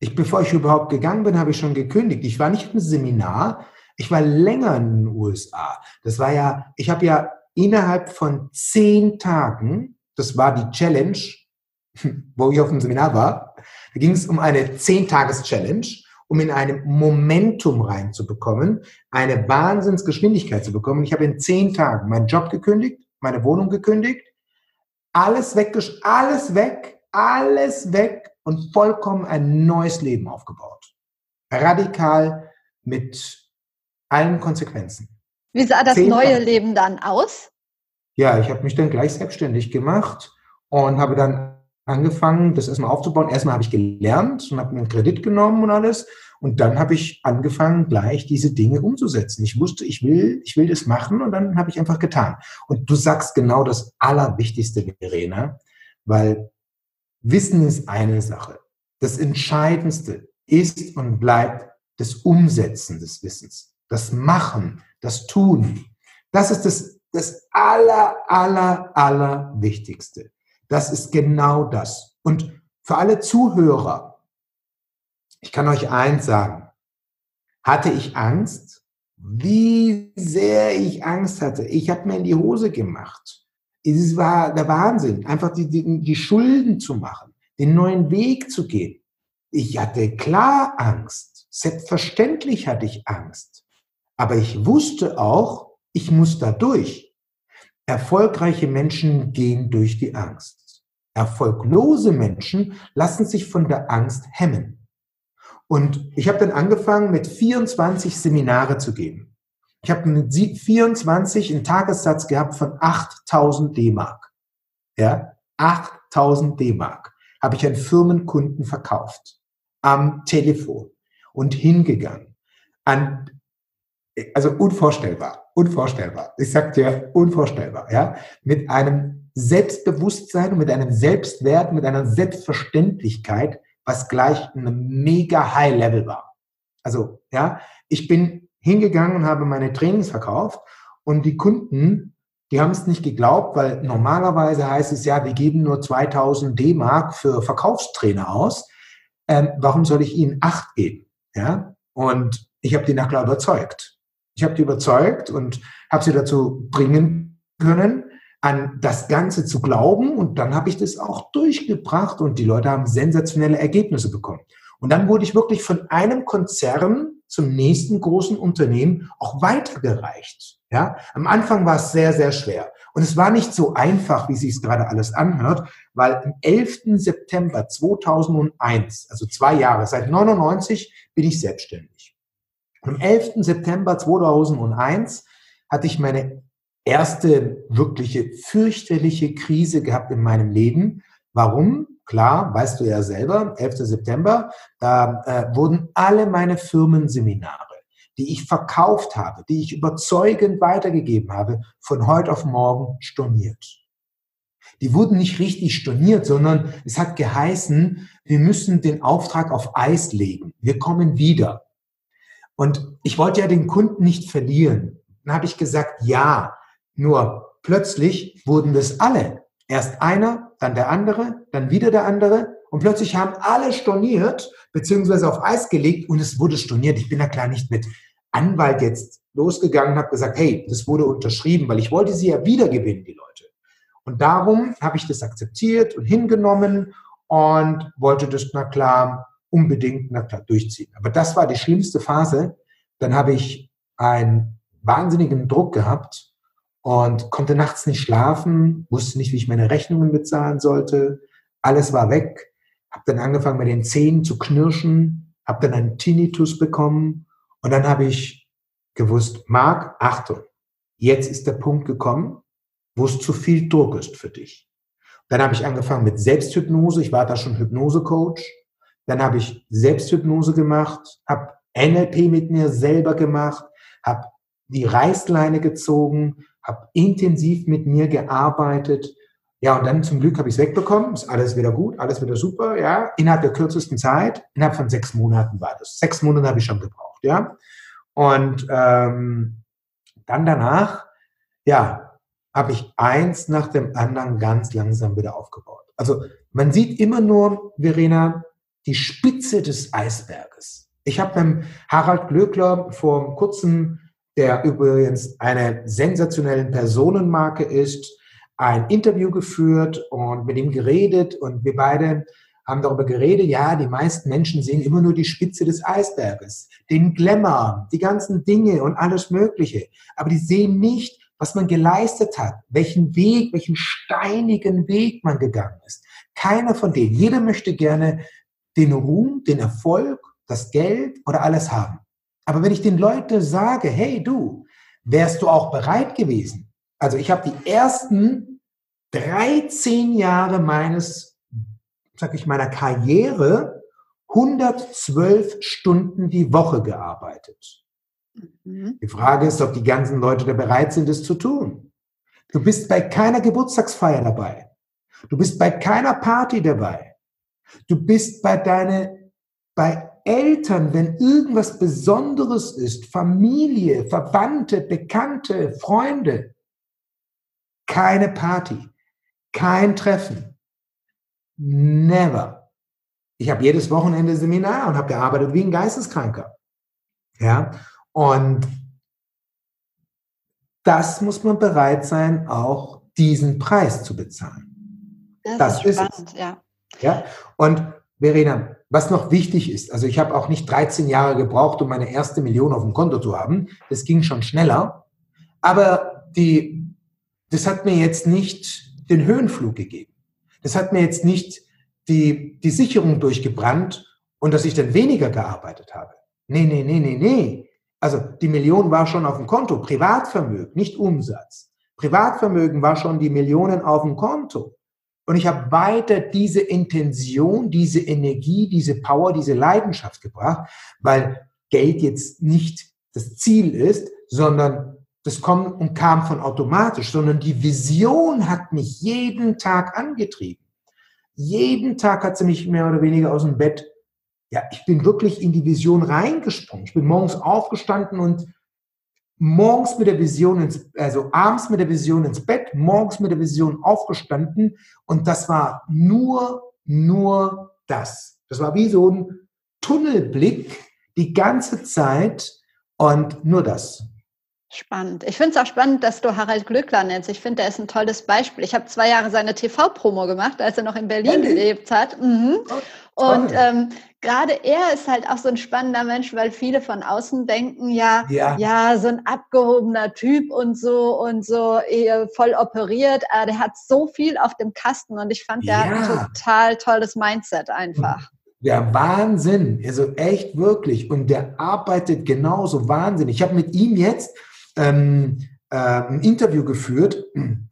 Ich, bevor ich überhaupt gegangen bin, habe ich schon gekündigt. Ich war nicht im Seminar, ich war länger in den USA. Das war ja, ich habe ja innerhalb von zehn Tagen, das war die Challenge, wo ich auf dem Seminar war, da ging es um eine Zehn-Tages-Challenge um in einem Momentum reinzubekommen, eine Wahnsinnsgeschwindigkeit zu bekommen. Ich habe in zehn Tagen meinen Job gekündigt, meine Wohnung gekündigt, alles weg, alles weg, alles weg und vollkommen ein neues Leben aufgebaut. Radikal mit allen Konsequenzen. Wie sah das Zehn neue Tage. Leben dann aus? Ja, ich habe mich dann gleich selbstständig gemacht und habe dann angefangen, das erstmal aufzubauen. Erstmal habe ich gelernt und habe mir einen Kredit genommen und alles. Und dann habe ich angefangen, gleich diese Dinge umzusetzen. Ich wusste, ich will, ich will das machen und dann habe ich einfach getan. Und du sagst genau das Allerwichtigste, Verena, weil Wissen ist eine Sache. Das Entscheidendste ist und bleibt das Umsetzen des Wissens, das Machen, das Tun. Das ist das, das aller, aller, aller Wichtigste. Das ist genau das. Und für alle Zuhörer, ich kann euch eins sagen. Hatte ich Angst? Wie sehr ich Angst hatte. Ich habe mir in die Hose gemacht. Es war der Wahnsinn, einfach die, die, die Schulden zu machen, den neuen Weg zu gehen. Ich hatte klar Angst. Selbstverständlich hatte ich Angst. Aber ich wusste auch, ich muss da durch. Erfolgreiche Menschen gehen durch die Angst. Erfolglose Menschen lassen sich von der Angst hemmen. Und ich habe dann angefangen, mit 24 Seminare zu geben. Ich habe mit 24 einen Tagessatz gehabt von 8000 D-Mark. Ja, 8000 D-Mark habe ich an Firmenkunden verkauft. Am Telefon und hingegangen. An, also unvorstellbar, unvorstellbar. Ich sag dir, unvorstellbar, ja. Mit einem Selbstbewusstsein mit einem Selbstwert, mit einer Selbstverständlichkeit, was gleich ein mega High Level war. Also, ja, ich bin hingegangen und habe meine Trainings verkauft und die Kunden, die haben es nicht geglaubt, weil normalerweise heißt es ja, wir geben nur 2000 D-Mark für Verkaufstrainer aus. Ähm, warum soll ich ihnen acht geben? Ja, und ich habe die nachher überzeugt. Ich habe die überzeugt und habe sie dazu bringen können, an das Ganze zu glauben und dann habe ich das auch durchgebracht und die Leute haben sensationelle Ergebnisse bekommen. Und dann wurde ich wirklich von einem Konzern zum nächsten großen Unternehmen auch weitergereicht. Ja, am Anfang war es sehr, sehr schwer. Und es war nicht so einfach, wie sich es gerade alles anhört, weil am 11. September 2001, also zwei Jahre, seit 99 bin ich selbstständig. am 11. September 2001 hatte ich meine erste wirkliche fürchterliche Krise gehabt in meinem Leben. Warum? Klar, weißt du ja selber, 11. September, da äh, wurden alle meine Firmenseminare, die ich verkauft habe, die ich überzeugend weitergegeben habe, von heute auf morgen storniert. Die wurden nicht richtig storniert, sondern es hat geheißen, wir müssen den Auftrag auf Eis legen. Wir kommen wieder. Und ich wollte ja den Kunden nicht verlieren. Dann habe ich gesagt, ja, nur plötzlich wurden das alle. Erst einer, dann der andere, dann wieder der andere. Und plötzlich haben alle storniert, beziehungsweise auf Eis gelegt und es wurde storniert. Ich bin da klar nicht mit Anwalt jetzt losgegangen und habe gesagt, hey, das wurde unterschrieben, weil ich wollte sie ja wieder gewinnen, die Leute. Und darum habe ich das akzeptiert und hingenommen und wollte das, na klar, unbedingt, na klar, durchziehen. Aber das war die schlimmste Phase. Dann habe ich einen wahnsinnigen Druck gehabt, und konnte nachts nicht schlafen, wusste nicht, wie ich meine Rechnungen bezahlen sollte. Alles war weg. Habe dann angefangen, mit den Zähnen zu knirschen, habe dann einen Tinnitus bekommen und dann habe ich gewusst, Marc, Achtung, jetzt ist der Punkt gekommen, wo es zu viel Druck ist für dich. Dann habe ich angefangen mit Selbsthypnose. Ich war da schon Hypnose-Coach. Dann habe ich Selbsthypnose gemacht, habe NLP mit mir selber gemacht, habe die Reißleine gezogen, habe intensiv mit mir gearbeitet. Ja, und dann zum Glück habe ich es wegbekommen. Ist alles wieder gut, alles wieder super, ja. Innerhalb der kürzesten Zeit, innerhalb von sechs Monaten war das. Sechs Monate habe ich schon gebraucht, ja. Und ähm, dann danach, ja, habe ich eins nach dem anderen ganz langsam wieder aufgebaut. Also man sieht immer nur, Verena, die Spitze des Eisberges. Ich habe beim Harald Glöckler vor kurzem der übrigens eine sensationelle Personenmarke ist, ein Interview geführt und mit ihm geredet und wir beide haben darüber geredet, ja, die meisten Menschen sehen immer nur die Spitze des Eisberges, den Glamour, die ganzen Dinge und alles Mögliche. Aber die sehen nicht, was man geleistet hat, welchen Weg, welchen steinigen Weg man gegangen ist. Keiner von denen. Jeder möchte gerne den Ruhm, den Erfolg, das Geld oder alles haben. Aber wenn ich den Leuten sage, hey du, wärst du auch bereit gewesen? Also ich habe die ersten 13 Jahre meines, sag ich, meiner Karriere 112 Stunden die Woche gearbeitet. Mhm. Die Frage ist, ob die ganzen Leute da bereit sind, es zu tun. Du bist bei keiner Geburtstagsfeier dabei. Du bist bei keiner Party dabei. Du bist bei deine, bei Eltern, wenn irgendwas Besonderes ist, Familie, Verwandte, Bekannte, Freunde, keine Party, kein Treffen. Never. Ich habe jedes Wochenende Seminar und habe gearbeitet wie ein Geisteskranker. Ja, und das muss man bereit sein, auch diesen Preis zu bezahlen. Das, das ist, spannend, es. ja. Ja, und Verena, was noch wichtig ist, also ich habe auch nicht 13 Jahre gebraucht, um meine erste Million auf dem Konto zu haben. Das ging schon schneller. Aber die, das hat mir jetzt nicht den Höhenflug gegeben. Das hat mir jetzt nicht die, die Sicherung durchgebrannt und dass ich dann weniger gearbeitet habe. Nee, nee, nee, nee, nee. Also die Million war schon auf dem Konto, Privatvermögen, nicht Umsatz. Privatvermögen war schon die Millionen auf dem Konto. Und ich habe weiter diese Intention, diese Energie, diese Power, diese Leidenschaft gebracht, weil Geld jetzt nicht das Ziel ist, sondern das kommt und kam von automatisch, sondern die Vision hat mich jeden Tag angetrieben. Jeden Tag hat sie mich mehr oder weniger aus dem Bett, ja, ich bin wirklich in die Vision reingesprungen. Ich bin morgens aufgestanden und morgens mit der Vision ins, also abends mit der Vision ins Bett, morgens mit der Vision aufgestanden und das war nur, nur das. Das war wie so ein Tunnelblick die ganze Zeit und nur das. Spannend. Ich finde es auch spannend, dass du Harald Glückler nennst. Ich finde, er ist ein tolles Beispiel. Ich habe zwei Jahre seine TV-Promo gemacht, als er noch in Berlin gelebt hat. Mhm. Oh, und ähm, gerade er ist halt auch so ein spannender Mensch, weil viele von außen denken, ja, ja, ja, so ein abgehobener Typ und so und so voll operiert. Aber der hat so viel auf dem Kasten und ich fand, der ja. hat ein total tolles Mindset einfach. Der Wahnsinn, also echt wirklich. Und der arbeitet genauso wahnsinnig. Ich habe mit ihm jetzt ähm, äh, ein Interview geführt und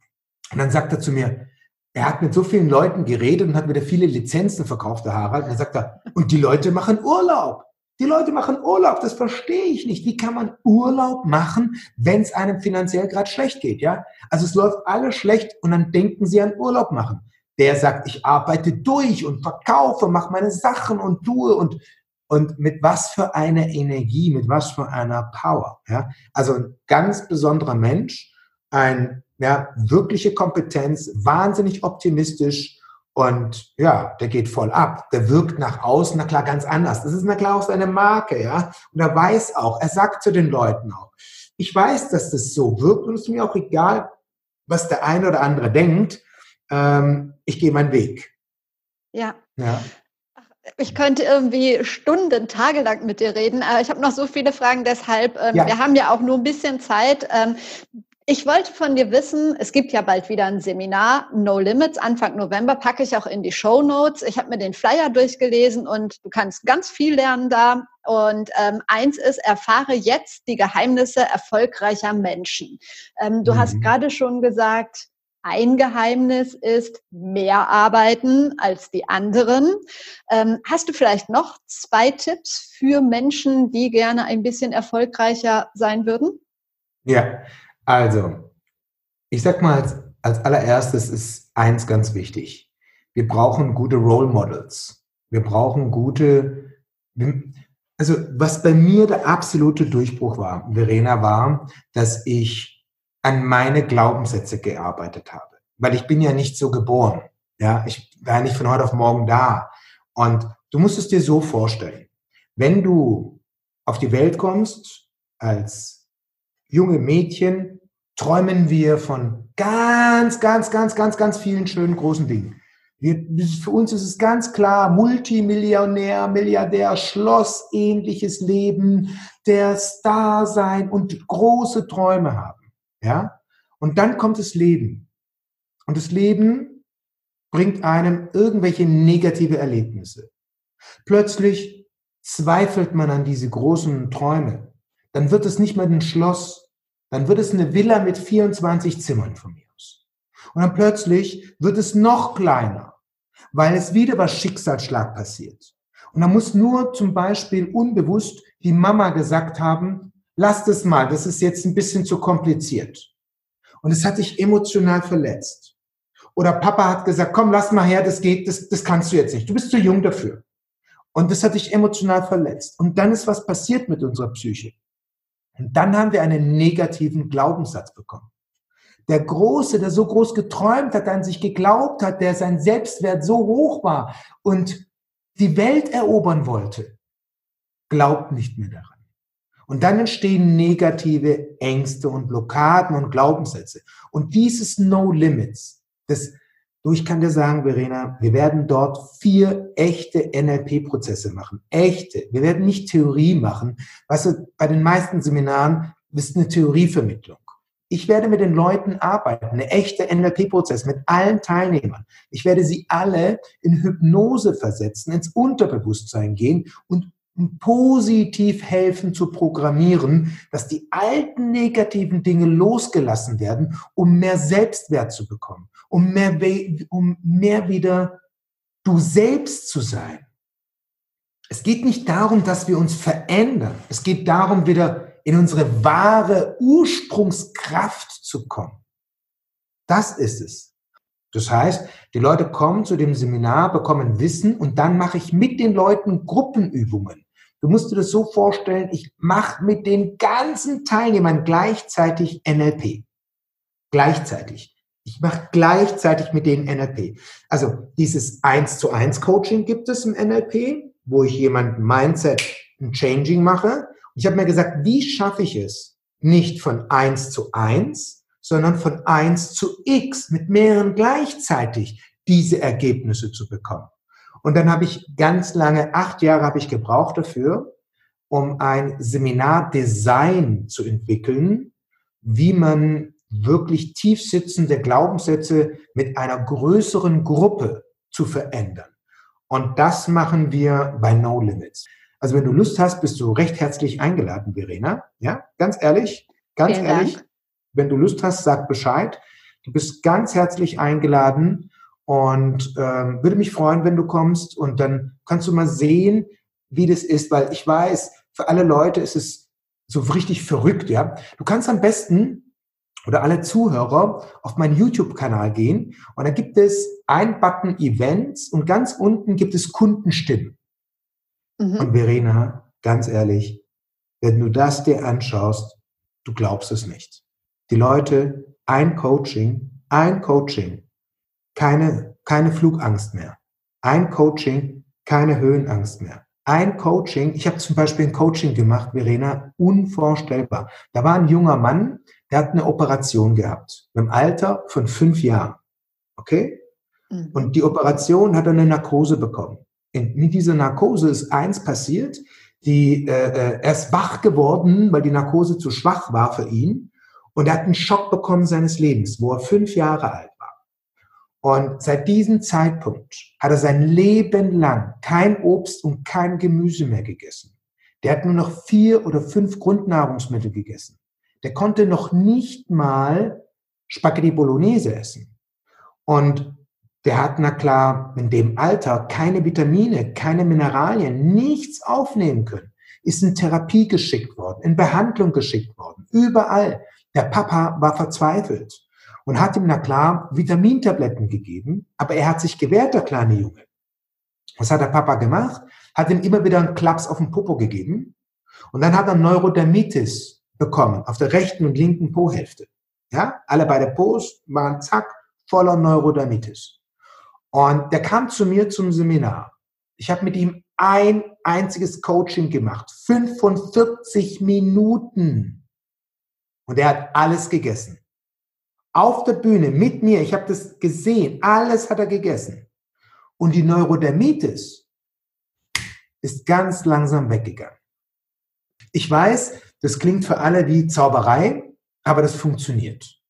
dann sagt er zu mir, er hat mit so vielen Leuten geredet und hat wieder viele Lizenzen verkauft, der Harald. Und dann sagt er, und die Leute machen Urlaub. Die Leute machen Urlaub, das verstehe ich nicht. Wie kann man Urlaub machen, wenn es einem finanziell gerade schlecht geht? Ja, also es läuft alles schlecht und dann denken sie an Urlaub machen. Der sagt, ich arbeite durch und verkaufe, mache meine Sachen und tue und und mit was für einer Energie, mit was für einer Power. Ja? Also ein ganz besonderer Mensch, ein ja, wirkliche Kompetenz, wahnsinnig optimistisch und ja, der geht voll ab. Der wirkt nach außen, na klar, ganz anders. Das ist na klar auch seine Marke, ja. Und er weiß auch, er sagt zu den Leuten auch, ich weiß, dass das so wirkt und es ist mir auch egal, was der eine oder andere denkt. Ähm, ich gehe meinen Weg. Ja. ja ich könnte irgendwie Stunden, Tage lang mit dir reden, aber ich habe noch so viele Fragen, deshalb, ähm, ja. wir haben ja auch nur ein bisschen Zeit. Ähm, ich wollte von dir wissen, es gibt ja bald wieder ein Seminar, No Limits, Anfang November, packe ich auch in die Show Notes. Ich habe mir den Flyer durchgelesen und du kannst ganz viel lernen da. Und ähm, eins ist, erfahre jetzt die Geheimnisse erfolgreicher Menschen. Ähm, du mhm. hast gerade schon gesagt, ein Geheimnis ist mehr arbeiten als die anderen. Ähm, hast du vielleicht noch zwei Tipps für Menschen, die gerne ein bisschen erfolgreicher sein würden? Ja, also ich sag mal, als, als allererstes ist eins ganz wichtig. Wir brauchen gute Role Models. Wir brauchen gute, also was bei mir der absolute Durchbruch war, Verena, war, dass ich an meine Glaubenssätze gearbeitet habe. Weil ich bin ja nicht so geboren. Ja, ich war nicht von heute auf morgen da. Und du musst es dir so vorstellen. Wenn du auf die Welt kommst als junge Mädchen, träumen wir von ganz, ganz, ganz, ganz, ganz vielen schönen großen Dingen. Wir, für uns ist es ganz klar, Multimillionär, Milliardär, Schlossähnliches Leben, der Star sein und große Träume haben. Ja? Und dann kommt das Leben. Und das Leben bringt einem irgendwelche negative Erlebnisse. Plötzlich zweifelt man an diese großen Träume. Dann wird es nicht mehr ein Schloss, dann wird es eine Villa mit 24 Zimmern von mir aus. Und dann plötzlich wird es noch kleiner, weil es wieder was Schicksalsschlag passiert. Und dann muss nur zum Beispiel unbewusst die Mama gesagt haben, lasst es mal, das ist jetzt ein bisschen zu kompliziert. Und es hat dich emotional verletzt. Oder Papa hat gesagt, komm, lass mal her, das geht, das, das kannst du jetzt nicht. Du bist zu jung dafür. Und das hat dich emotional verletzt. Und dann ist was passiert mit unserer Psyche. Und dann haben wir einen negativen Glaubenssatz bekommen. Der Große, der so groß geträumt hat, an sich geglaubt hat, der sein Selbstwert so hoch war und die Welt erobern wollte, glaubt nicht mehr daran. Und dann entstehen negative Ängste und Blockaden und Glaubenssätze. Und dieses No Limits, das, du, ich kann dir sagen, Verena, wir werden dort vier echte NLP-Prozesse machen. Echte. Wir werden nicht Theorie machen. Weißt du, bei den meisten Seminaren ist eine Theorievermittlung. Ich werde mit den Leuten arbeiten, eine echte NLP-Prozess mit allen Teilnehmern. Ich werde sie alle in Hypnose versetzen, ins Unterbewusstsein gehen und positiv helfen zu programmieren, dass die alten negativen Dinge losgelassen werden, um mehr Selbstwert zu bekommen, um mehr, um mehr wieder du selbst zu sein. Es geht nicht darum, dass wir uns verändern. Es geht darum, wieder in unsere wahre Ursprungskraft zu kommen. Das ist es. Das heißt, die Leute kommen zu dem Seminar, bekommen Wissen und dann mache ich mit den Leuten Gruppenübungen. Du musst dir das so vorstellen, ich mache mit den ganzen Teilnehmern gleichzeitig NLP. Gleichzeitig. Ich mache gleichzeitig mit denen NLP. Also dieses 1 zu 1 Coaching gibt es im NLP, wo ich jemanden Mindset ein Changing mache. Und ich habe mir gesagt, wie schaffe ich es, nicht von 1 zu 1, sondern von 1 zu X mit mehreren gleichzeitig diese Ergebnisse zu bekommen. Und dann habe ich ganz lange, acht Jahre habe ich gebraucht dafür, um ein Seminardesign zu entwickeln, wie man wirklich tief sitzende Glaubenssätze mit einer größeren Gruppe zu verändern. Und das machen wir bei No Limits. Also wenn du Lust hast, bist du recht herzlich eingeladen, Verena. Ja, ganz ehrlich, ganz Vielen ehrlich. Dank. Wenn du Lust hast, sag Bescheid. Du bist ganz herzlich eingeladen. Und ähm, würde mich freuen, wenn du kommst und dann kannst du mal sehen, wie das ist, weil ich weiß, für alle Leute ist es so richtig verrückt, ja. Du kannst am besten oder alle Zuhörer auf meinen YouTube-Kanal gehen und da gibt es ein Button Events und ganz unten gibt es Kundenstimmen. Mhm. Und Verena, ganz ehrlich, wenn du das dir anschaust, du glaubst es nicht. Die Leute, ein Coaching, ein Coaching keine, keine Flugangst mehr. Ein Coaching, keine Höhenangst mehr. Ein Coaching, ich habe zum Beispiel ein Coaching gemacht, Verena, unvorstellbar. Da war ein junger Mann, der hat eine Operation gehabt, im Alter von fünf Jahren. Okay? Mhm. Und die Operation hat er eine Narkose bekommen. In, mit dieser Narkose ist eins passiert, die, äh, äh, er ist wach geworden, weil die Narkose zu schwach war für ihn. Und er hat einen Schock bekommen seines Lebens, wo er fünf Jahre alt und seit diesem Zeitpunkt hat er sein Leben lang kein Obst und kein Gemüse mehr gegessen. Der hat nur noch vier oder fünf Grundnahrungsmittel gegessen. Der konnte noch nicht mal Spaghetti Bolognese essen. Und der hat, na klar, in dem Alter keine Vitamine, keine Mineralien, nichts aufnehmen können. Ist in Therapie geschickt worden, in Behandlung geschickt worden, überall. Der Papa war verzweifelt und hat ihm, na klar, Vitamintabletten gegeben, aber er hat sich gewehrt, der kleine Junge. Was hat der Papa gemacht? Hat ihm immer wieder einen Klaps auf den Popo gegeben und dann hat er Neurodermitis bekommen auf der rechten und linken Po-Hälfte. Ja, alle beide Po's waren zack, voller Neurodermitis. Und der kam zu mir zum Seminar. Ich habe mit ihm ein einziges Coaching gemacht, 45 Minuten. Und er hat alles gegessen auf der Bühne mit mir, ich habe das gesehen, alles hat er gegessen. Und die Neurodermitis ist ganz langsam weggegangen. Ich weiß, das klingt für alle wie Zauberei, aber das funktioniert.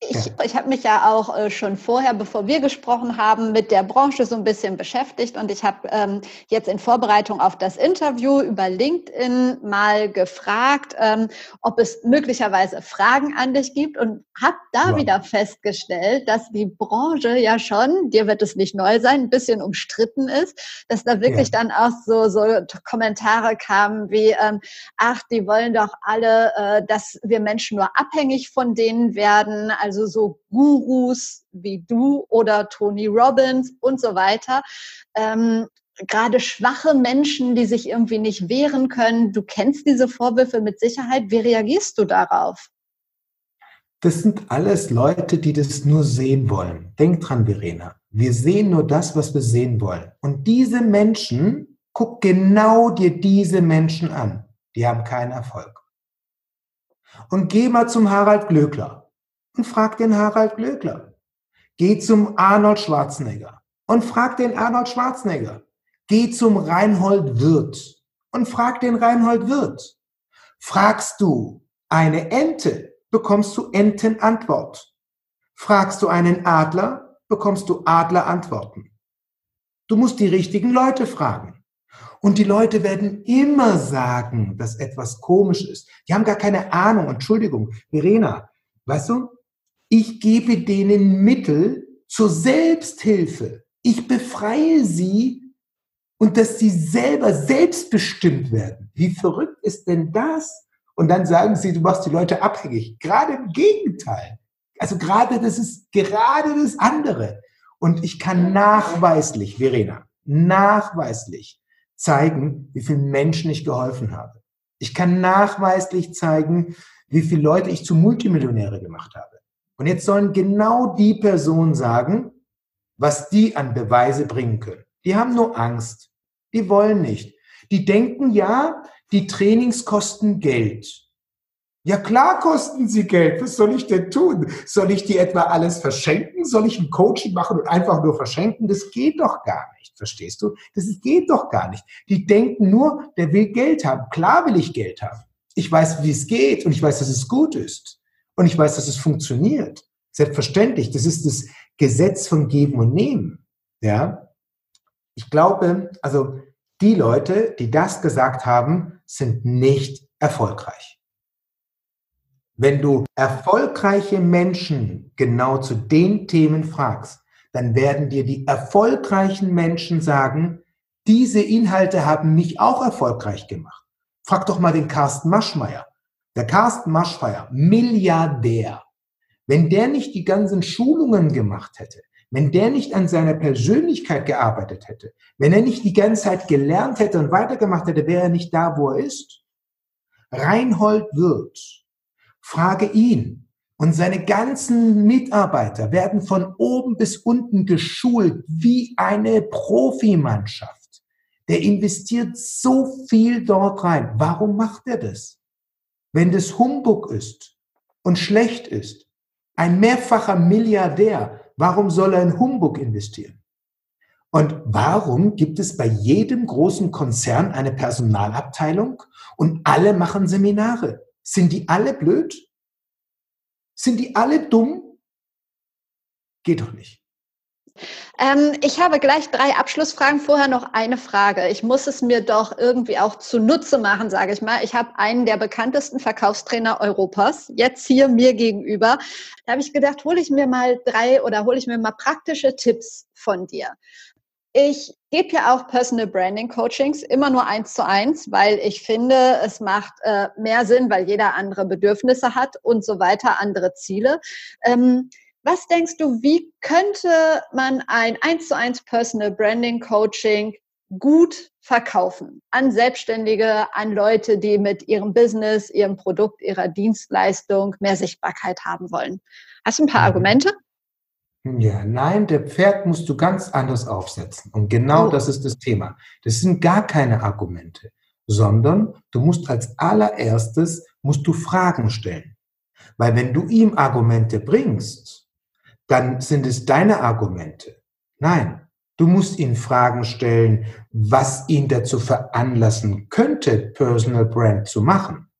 Ich, ich habe mich ja auch äh, schon vorher, bevor wir gesprochen haben, mit der Branche so ein bisschen beschäftigt und ich habe ähm, jetzt in Vorbereitung auf das Interview über LinkedIn mal gefragt, ähm, ob es möglicherweise Fragen an dich gibt und habe da ja. wieder festgestellt, dass die Branche ja schon, dir wird es nicht neu sein, ein bisschen umstritten ist, dass da wirklich ja. dann auch so, so Kommentare kamen wie, ähm, ach, die wollen doch alle, äh, dass wir Menschen nur abhängig von denen werden also so Gurus wie du oder Tony Robbins und so weiter. Ähm, gerade schwache Menschen, die sich irgendwie nicht wehren können. Du kennst diese Vorwürfe mit Sicherheit. Wie reagierst du darauf? Das sind alles Leute, die das nur sehen wollen. Denk dran, Verena. Wir sehen nur das, was wir sehen wollen. Und diese Menschen, guck genau dir diese Menschen an. Die haben keinen Erfolg. Und geh mal zum Harald Glöckler und frag den Harald Glöckler. Geh zum Arnold Schwarzenegger und frag den Arnold Schwarzenegger. Geh zum Reinhold Wirth und frag den Reinhold Wirth. Fragst du eine Ente, bekommst du Entenantwort. Fragst du einen Adler, bekommst du Adlerantworten. Du musst die richtigen Leute fragen. Und die Leute werden immer sagen, dass etwas komisch ist. Die haben gar keine Ahnung. Entschuldigung, Verena, weißt du, ich gebe denen Mittel zur Selbsthilfe. Ich befreie sie und dass sie selber selbstbestimmt werden. Wie verrückt ist denn das? Und dann sagen sie, du machst die Leute abhängig. Gerade im Gegenteil. Also gerade das ist gerade das andere. Und ich kann nachweislich, Verena, nachweislich zeigen, wie vielen Menschen ich geholfen habe. Ich kann nachweislich zeigen, wie viele Leute ich zu Multimillionäre gemacht habe. Und jetzt sollen genau die Personen sagen, was die an Beweise bringen können. Die haben nur Angst. Die wollen nicht. Die denken, ja, die Trainings kosten Geld. Ja klar kosten sie Geld. Was soll ich denn tun? Soll ich die etwa alles verschenken? Soll ich ein Coaching machen und einfach nur verschenken? Das geht doch gar nicht. Verstehst du? Das geht doch gar nicht. Die denken nur, der will Geld haben. Klar will ich Geld haben. Ich weiß, wie es geht und ich weiß, dass es gut ist. Und ich weiß, dass es funktioniert. Selbstverständlich. Das ist das Gesetz von Geben und Nehmen. Ja. Ich glaube, also die Leute, die das gesagt haben, sind nicht erfolgreich. Wenn du erfolgreiche Menschen genau zu den Themen fragst, dann werden dir die erfolgreichen Menschen sagen, diese Inhalte haben mich auch erfolgreich gemacht. Frag doch mal den Carsten Maschmeyer. Der Carsten Maschfeier, Milliardär. Wenn der nicht die ganzen Schulungen gemacht hätte, wenn der nicht an seiner Persönlichkeit gearbeitet hätte, wenn er nicht die ganze Zeit gelernt hätte und weitergemacht hätte, wäre er nicht da, wo er ist. Reinhold Wirth, frage ihn. Und seine ganzen Mitarbeiter werden von oben bis unten geschult wie eine Profimannschaft. Der investiert so viel dort rein. Warum macht er das? Wenn das Humbug ist und schlecht ist, ein mehrfacher Milliardär, warum soll er in Humbug investieren? Und warum gibt es bei jedem großen Konzern eine Personalabteilung und alle machen Seminare? Sind die alle blöd? Sind die alle dumm? Geht doch nicht. Ähm, ich habe gleich drei Abschlussfragen. Vorher noch eine Frage. Ich muss es mir doch irgendwie auch zunutze machen, sage ich mal. Ich habe einen der bekanntesten Verkaufstrainer Europas jetzt hier mir gegenüber. Da habe ich gedacht, hole ich mir mal drei oder hole ich mir mal praktische Tipps von dir. Ich gebe ja auch Personal Branding Coachings immer nur eins zu eins, weil ich finde, es macht äh, mehr Sinn, weil jeder andere Bedürfnisse hat und so weiter, andere Ziele. Ähm, was denkst du, wie könnte man ein 1 zu 1 Personal Branding Coaching gut verkaufen an Selbstständige, an Leute, die mit ihrem Business, ihrem Produkt, ihrer Dienstleistung mehr Sichtbarkeit haben wollen? Hast du ein paar mhm. Argumente? Ja, nein, der Pferd musst du ganz anders aufsetzen. Und genau oh. das ist das Thema. Das sind gar keine Argumente, sondern du musst als allererstes, musst du Fragen stellen. Weil wenn du ihm Argumente bringst, dann sind es deine Argumente. Nein, Du musst ihn Fragen stellen, was ihn dazu veranlassen könnte, Personal Brand zu machen.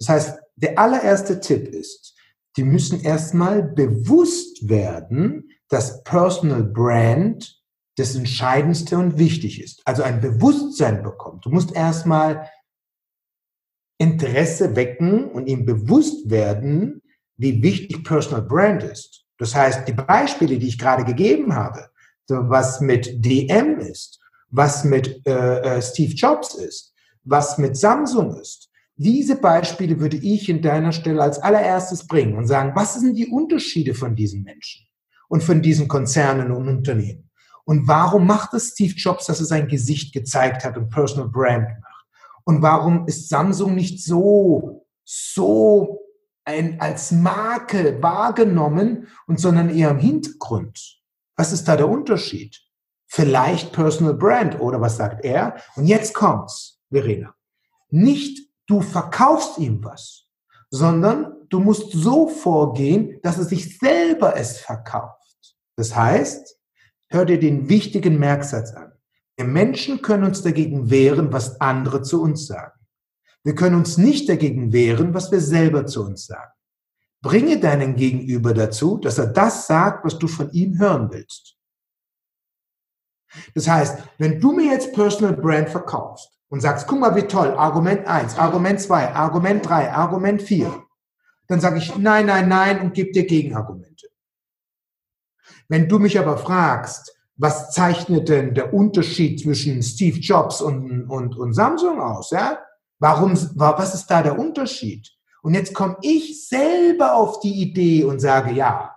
Das heißt, der allererste Tipp ist, die müssen erstmal bewusst werden, dass Personal Brand das Entscheidendste und wichtig ist. Also ein Bewusstsein bekommt. Du musst erstmal Interesse wecken und ihm bewusst werden, wie wichtig Personal Brand ist. Das heißt, die Beispiele, die ich gerade gegeben habe, was mit DM ist, was mit äh, äh, Steve Jobs ist, was mit Samsung ist. Diese Beispiele würde ich in deiner Stelle als allererstes bringen und sagen, was sind die Unterschiede von diesen Menschen und von diesen Konzernen und Unternehmen? Und warum macht es Steve Jobs, dass er sein Gesicht gezeigt hat und Personal Brand macht? Und warum ist Samsung nicht so, so ein, als Marke wahrgenommen und sondern eher im Hintergrund? Was ist da der Unterschied? Vielleicht Personal Brand oder was sagt er? Und jetzt kommt's, Verena. Nicht du verkaufst ihm was, sondern du musst so vorgehen, dass er sich selber es verkauft. Das heißt, hör dir den wichtigen Merksatz an. Wir Menschen können uns dagegen wehren, was andere zu uns sagen. Wir können uns nicht dagegen wehren, was wir selber zu uns sagen. Bringe deinen Gegenüber dazu, dass er das sagt, was du von ihm hören willst. Das heißt, wenn du mir jetzt Personal Brand verkaufst und sagst, guck mal, wie toll, Argument 1, Argument 2, Argument 3, Argument 4, dann sage ich nein, nein, nein und gebe dir Gegenargumente. Wenn du mich aber fragst, was zeichnet denn der Unterschied zwischen Steve Jobs und, und, und Samsung aus? Ja? Warum, was ist da der Unterschied? Und jetzt komme ich selber auf die Idee und sage, ja,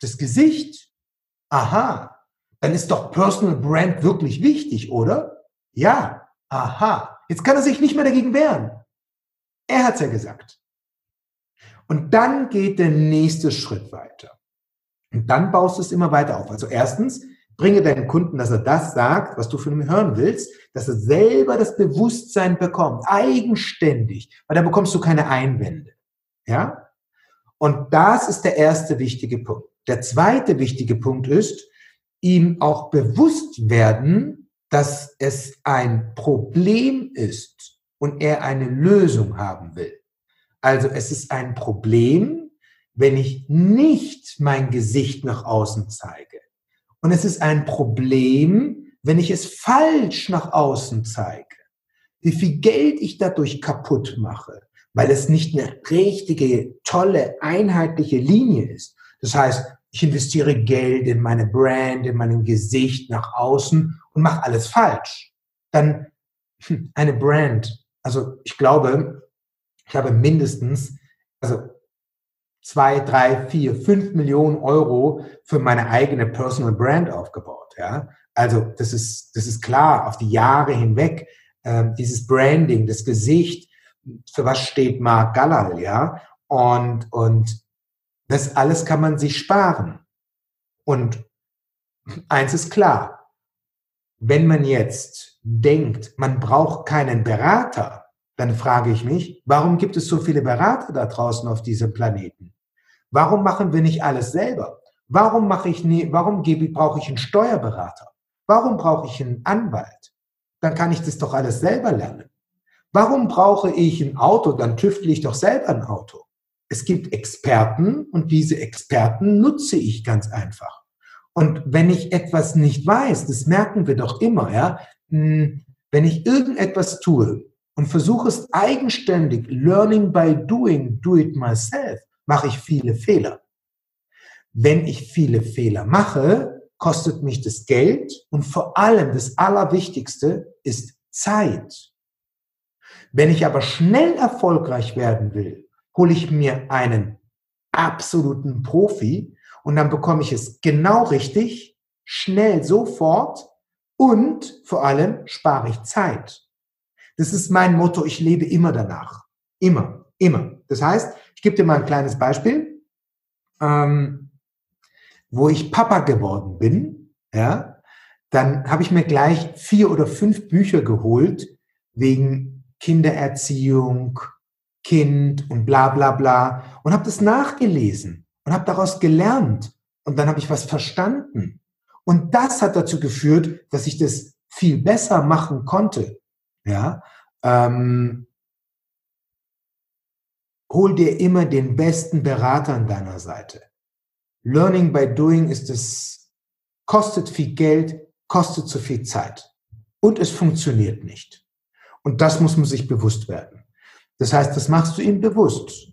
das Gesicht, aha, dann ist doch Personal Brand wirklich wichtig, oder? Ja, aha. Jetzt kann er sich nicht mehr dagegen wehren. Er hat es ja gesagt. Und dann geht der nächste Schritt weiter. Und dann baust du es immer weiter auf. Also erstens, Bringe deinen Kunden, dass er das sagt, was du von ihm hören willst, dass er selber das Bewusstsein bekommt, eigenständig, weil da bekommst du keine Einwände. Ja? Und das ist der erste wichtige Punkt. Der zweite wichtige Punkt ist, ihm auch bewusst werden, dass es ein Problem ist und er eine Lösung haben will. Also es ist ein Problem, wenn ich nicht mein Gesicht nach außen zeige. Und es ist ein Problem, wenn ich es falsch nach außen zeige. Wie viel Geld ich dadurch kaputt mache, weil es nicht eine richtige, tolle, einheitliche Linie ist. Das heißt, ich investiere Geld in meine Brand, in meinem Gesicht nach außen und mache alles falsch. Dann hm, eine Brand. Also ich glaube, ich habe mindestens, also zwei, drei, vier, fünf Millionen Euro für meine eigene Personal Brand aufgebaut. Ja, also das ist das ist klar auf die Jahre hinweg äh, dieses Branding, das Gesicht, für was steht Mark Gallal, ja und und das alles kann man sich sparen. Und eins ist klar, wenn man jetzt denkt, man braucht keinen Berater, dann frage ich mich, warum gibt es so viele Berater da draußen auf diesem Planeten? Warum machen wir nicht alles selber? Warum mache ich nie, warum gebe, brauche ich einen Steuerberater? Warum brauche ich einen Anwalt? Dann kann ich das doch alles selber lernen. Warum brauche ich ein Auto? Dann tüftle ich doch selber ein Auto. Es gibt Experten und diese Experten nutze ich ganz einfach. Und wenn ich etwas nicht weiß, das merken wir doch immer, ja, hm, wenn ich irgendetwas tue, und versuche es eigenständig, learning by doing, do it myself, mache ich viele Fehler. Wenn ich viele Fehler mache, kostet mich das Geld und vor allem das Allerwichtigste ist Zeit. Wenn ich aber schnell erfolgreich werden will, hole ich mir einen absoluten Profi und dann bekomme ich es genau richtig, schnell, sofort und vor allem spare ich Zeit. Das ist mein Motto. Ich lebe immer danach. Immer, immer. Das heißt, ich gebe dir mal ein kleines Beispiel, ähm, wo ich Papa geworden bin. Ja, dann habe ich mir gleich vier oder fünf Bücher geholt wegen Kindererziehung, Kind und bla bla bla und habe das nachgelesen und habe daraus gelernt und dann habe ich was verstanden Und das hat dazu geführt, dass ich das viel besser machen konnte. Ja, ähm, hol dir immer den besten Berater an deiner Seite. Learning by doing ist es, kostet viel Geld, kostet zu viel Zeit. Und es funktioniert nicht. Und das muss man sich bewusst werden. Das heißt, das machst du ihm bewusst.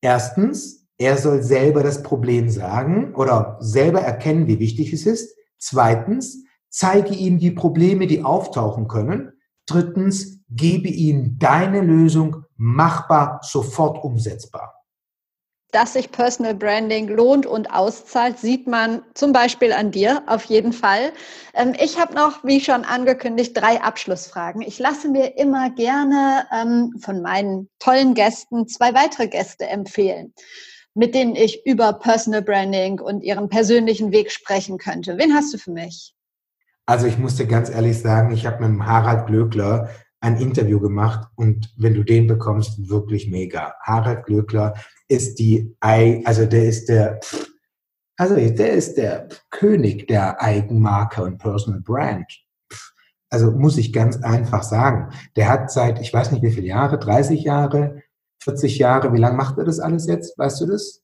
Erstens, er soll selber das Problem sagen oder selber erkennen, wie wichtig es ist. Zweitens, zeige ihm die Probleme, die auftauchen können. Drittens, gebe ihm deine Lösung machbar, sofort umsetzbar. Dass sich Personal Branding lohnt und auszahlt, sieht man zum Beispiel an dir auf jeden Fall. Ähm, ich habe noch, wie schon angekündigt, drei Abschlussfragen. Ich lasse mir immer gerne ähm, von meinen tollen Gästen zwei weitere Gäste empfehlen, mit denen ich über Personal Branding und ihren persönlichen Weg sprechen könnte. Wen hast du für mich? Also ich muss dir ganz ehrlich sagen, ich habe mit Harald Glöckler ein Interview gemacht und wenn du den bekommst, wirklich mega. Harald Glöckler ist die, also der ist der, also der ist der König der Eigenmarke und Personal Brand. Also muss ich ganz einfach sagen. Der hat seit, ich weiß nicht wie viele Jahre, 30 Jahre, 40 Jahre, wie lange macht er das alles jetzt? Weißt du das?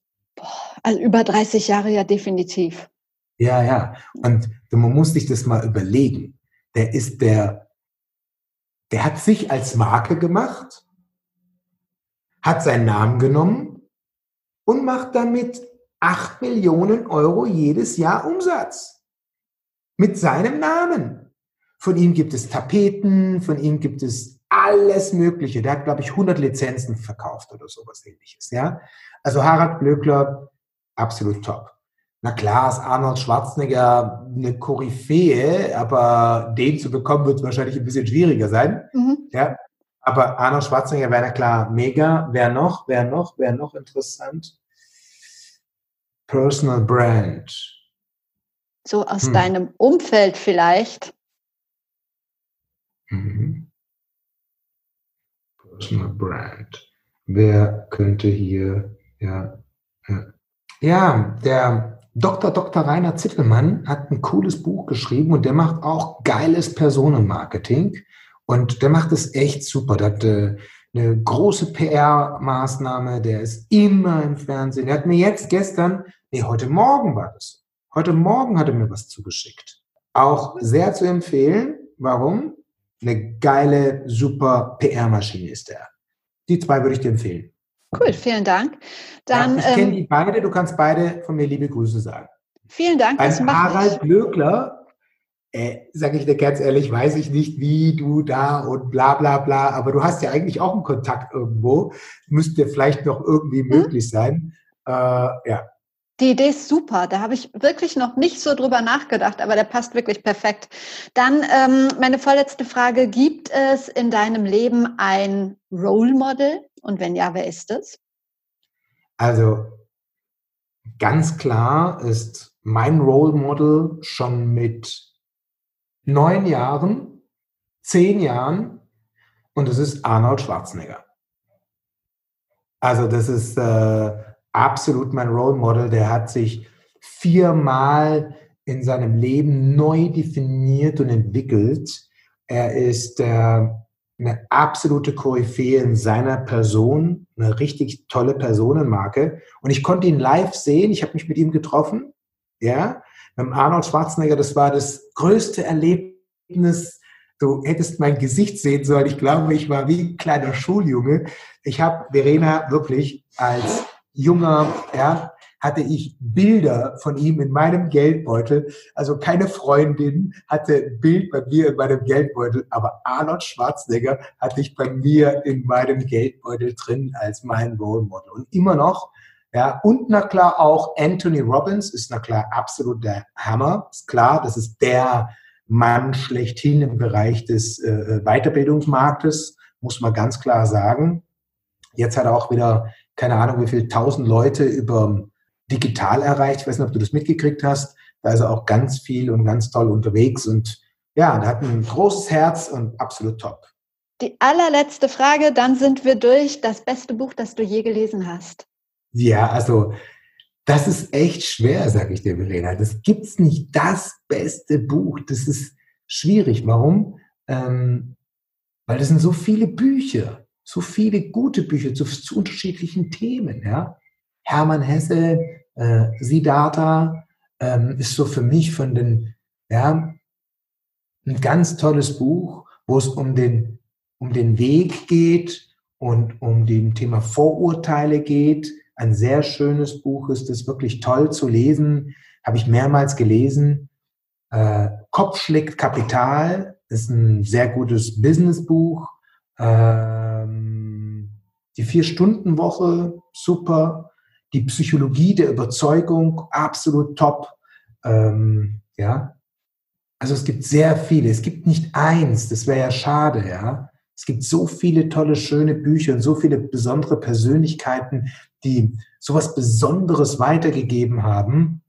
Also über 30 Jahre ja definitiv. Ja, ja. Und man muss sich das mal überlegen. Der ist der, der hat sich als Marke gemacht, hat seinen Namen genommen und macht damit 8 Millionen Euro jedes Jahr Umsatz. Mit seinem Namen. Von ihm gibt es Tapeten, von ihm gibt es alles Mögliche. Der hat, glaube ich, 100 Lizenzen verkauft oder sowas ähnliches. Ja? Also Harald Blöckler, absolut top. Na klar ist Arnold Schwarzenegger eine Koryphäe, aber den zu bekommen wird wahrscheinlich ein bisschen schwieriger sein. Mhm. Ja, aber Arnold Schwarzenegger wäre na klar mega. Wer noch? Wer noch? Wer noch interessant? Personal Brand. So aus hm. deinem Umfeld vielleicht. Mhm. Personal Brand. Wer könnte hier, ja, ja, ja der Dr. Dr. Rainer Zittelmann hat ein cooles Buch geschrieben und der macht auch geiles Personenmarketing. Und der macht es echt super. Der hat äh, eine große PR-Maßnahme, der ist immer im Fernsehen. Er hat mir jetzt gestern, nee, heute Morgen war das. Heute Morgen hat er mir was zugeschickt. Auch sehr zu empfehlen. Warum? Eine geile, super PR-Maschine ist er. Die zwei würde ich dir empfehlen. Cool, vielen Dank. Dann, ja, ich kenne ähm, die beide, du kannst beide von mir liebe Grüße sagen. Vielen Dank. Beim Harald Glöckler, äh, sage ich dir ganz ehrlich, weiß ich nicht, wie du da und bla bla bla, aber du hast ja eigentlich auch einen Kontakt irgendwo. Müsste vielleicht noch irgendwie hm? möglich sein. Äh, ja. Die Idee ist super. Da habe ich wirklich noch nicht so drüber nachgedacht, aber der passt wirklich perfekt. Dann ähm, meine vorletzte Frage. Gibt es in deinem Leben ein Role Model? Und wenn ja, wer ist es? Also ganz klar ist mein Role Model schon mit neun Jahren, zehn Jahren und es ist Arnold Schwarzenegger. Also das ist äh, absolut mein Role Model. Der hat sich viermal in seinem Leben neu definiert und entwickelt. Er ist äh, eine absolute Koryphäe in seiner Person, eine richtig tolle Personenmarke. Und ich konnte ihn live sehen. Ich habe mich mit ihm getroffen. Ja, mit Arnold Schwarzenegger. Das war das größte Erlebnis. Du hättest mein Gesicht sehen sollen. Ich glaube, ich war wie ein kleiner Schuljunge. Ich habe Verena wirklich als junger, ja, hatte ich Bilder von ihm in meinem Geldbeutel. Also keine Freundin hatte ein Bild bei mir in meinem Geldbeutel, aber Arnold Schwarzenegger hatte ich bei mir in meinem Geldbeutel drin als mein Role Model. Und immer noch, ja, und na klar auch Anthony Robbins ist na klar absolut der Hammer. Ist klar, das ist der Mann schlechthin im Bereich des äh, Weiterbildungsmarktes, muss man ganz klar sagen. Jetzt hat er auch wieder keine Ahnung, wie viele tausend Leute über digital erreicht. Ich weiß nicht, ob du das mitgekriegt hast. Da ist er auch ganz viel und ganz toll unterwegs und ja, der hat ein großes Herz und absolut top. Die allerletzte Frage, dann sind wir durch. Das beste Buch, das du je gelesen hast. Ja, also Das ist echt schwer, sage ich dir, Verena. Das gibt's nicht das beste Buch. Das ist schwierig. Warum? Ähm, weil das sind so viele Bücher, so viele gute Bücher zu, zu unterschiedlichen Themen. Ja? Hermann Hesse, äh, Siddhartha ähm, ist so für mich von den, ja, ein ganz tolles Buch, wo es um den, um den Weg geht und um dem Thema Vorurteile geht. Ein sehr schönes Buch ist es, wirklich toll zu lesen, habe ich mehrmals gelesen. Äh, Kopf schlägt Kapital ist ein sehr gutes Businessbuch. Ähm, die Vier-Stunden-Woche, super. Die Psychologie der Überzeugung, absolut top. Ähm, ja. Also es gibt sehr viele. Es gibt nicht eins, das wäre ja schade, ja. Es gibt so viele tolle, schöne Bücher und so viele besondere Persönlichkeiten, die sowas Besonderes weitergegeben haben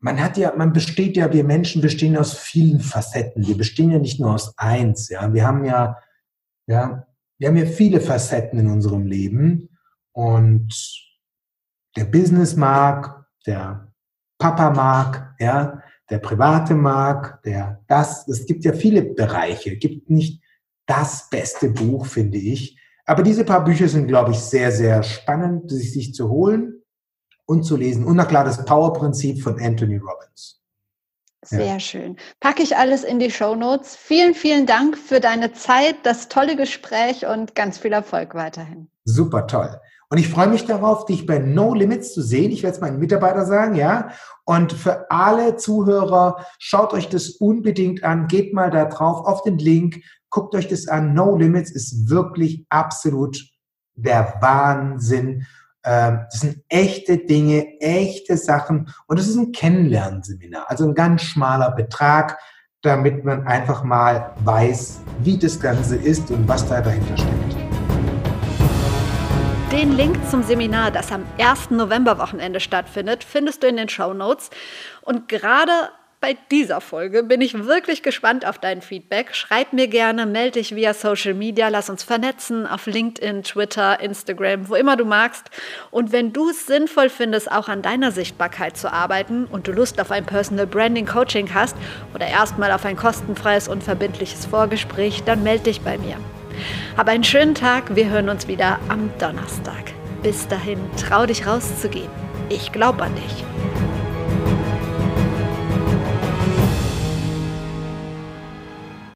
man hat ja, man besteht ja, wir Menschen bestehen aus vielen Facetten. Wir bestehen ja nicht nur aus eins, ja. Wir haben ja, ja, wir haben ja viele Facetten in unserem Leben und der Business mag, der Papa mag, ja, der private mag, der das, es gibt ja viele Bereiche, es gibt nicht das beste Buch, finde ich. Aber diese paar Bücher sind, glaube ich, sehr, sehr spannend, sich, sich zu holen und zu lesen. Und na klar, das Power-Prinzip von Anthony Robbins. Sehr ja. schön. Packe ich alles in die Show Notes. Vielen, vielen Dank für deine Zeit, das tolle Gespräch und ganz viel Erfolg weiterhin. Super toll. Und ich freue mich darauf, dich bei No Limits zu sehen. Ich werde es meinen Mitarbeitern sagen, ja. Und für alle Zuhörer, schaut euch das unbedingt an. Geht mal da drauf auf den Link. Guckt euch das an. No Limits ist wirklich absolut der Wahnsinn. Ähm, das sind echte Dinge, echte Sachen und es ist ein Kennenlernseminar, also ein ganz schmaler Betrag, damit man einfach mal weiß, wie das Ganze ist und was da dahinter steckt. Den Link zum Seminar, das am 1. November-Wochenende stattfindet, findest du in den Show Notes. Und gerade bei dieser Folge bin ich wirklich gespannt auf dein Feedback. Schreib mir gerne, melde dich via Social Media, lass uns vernetzen auf LinkedIn, Twitter, Instagram, wo immer du magst. Und wenn du es sinnvoll findest, auch an deiner Sichtbarkeit zu arbeiten und du Lust auf ein Personal Branding Coaching hast oder erstmal auf ein kostenfreies und verbindliches Vorgespräch, dann melde dich bei mir. Hab einen schönen Tag, wir hören uns wieder am Donnerstag. Bis dahin, trau dich rauszugehen. Ich glaube an dich.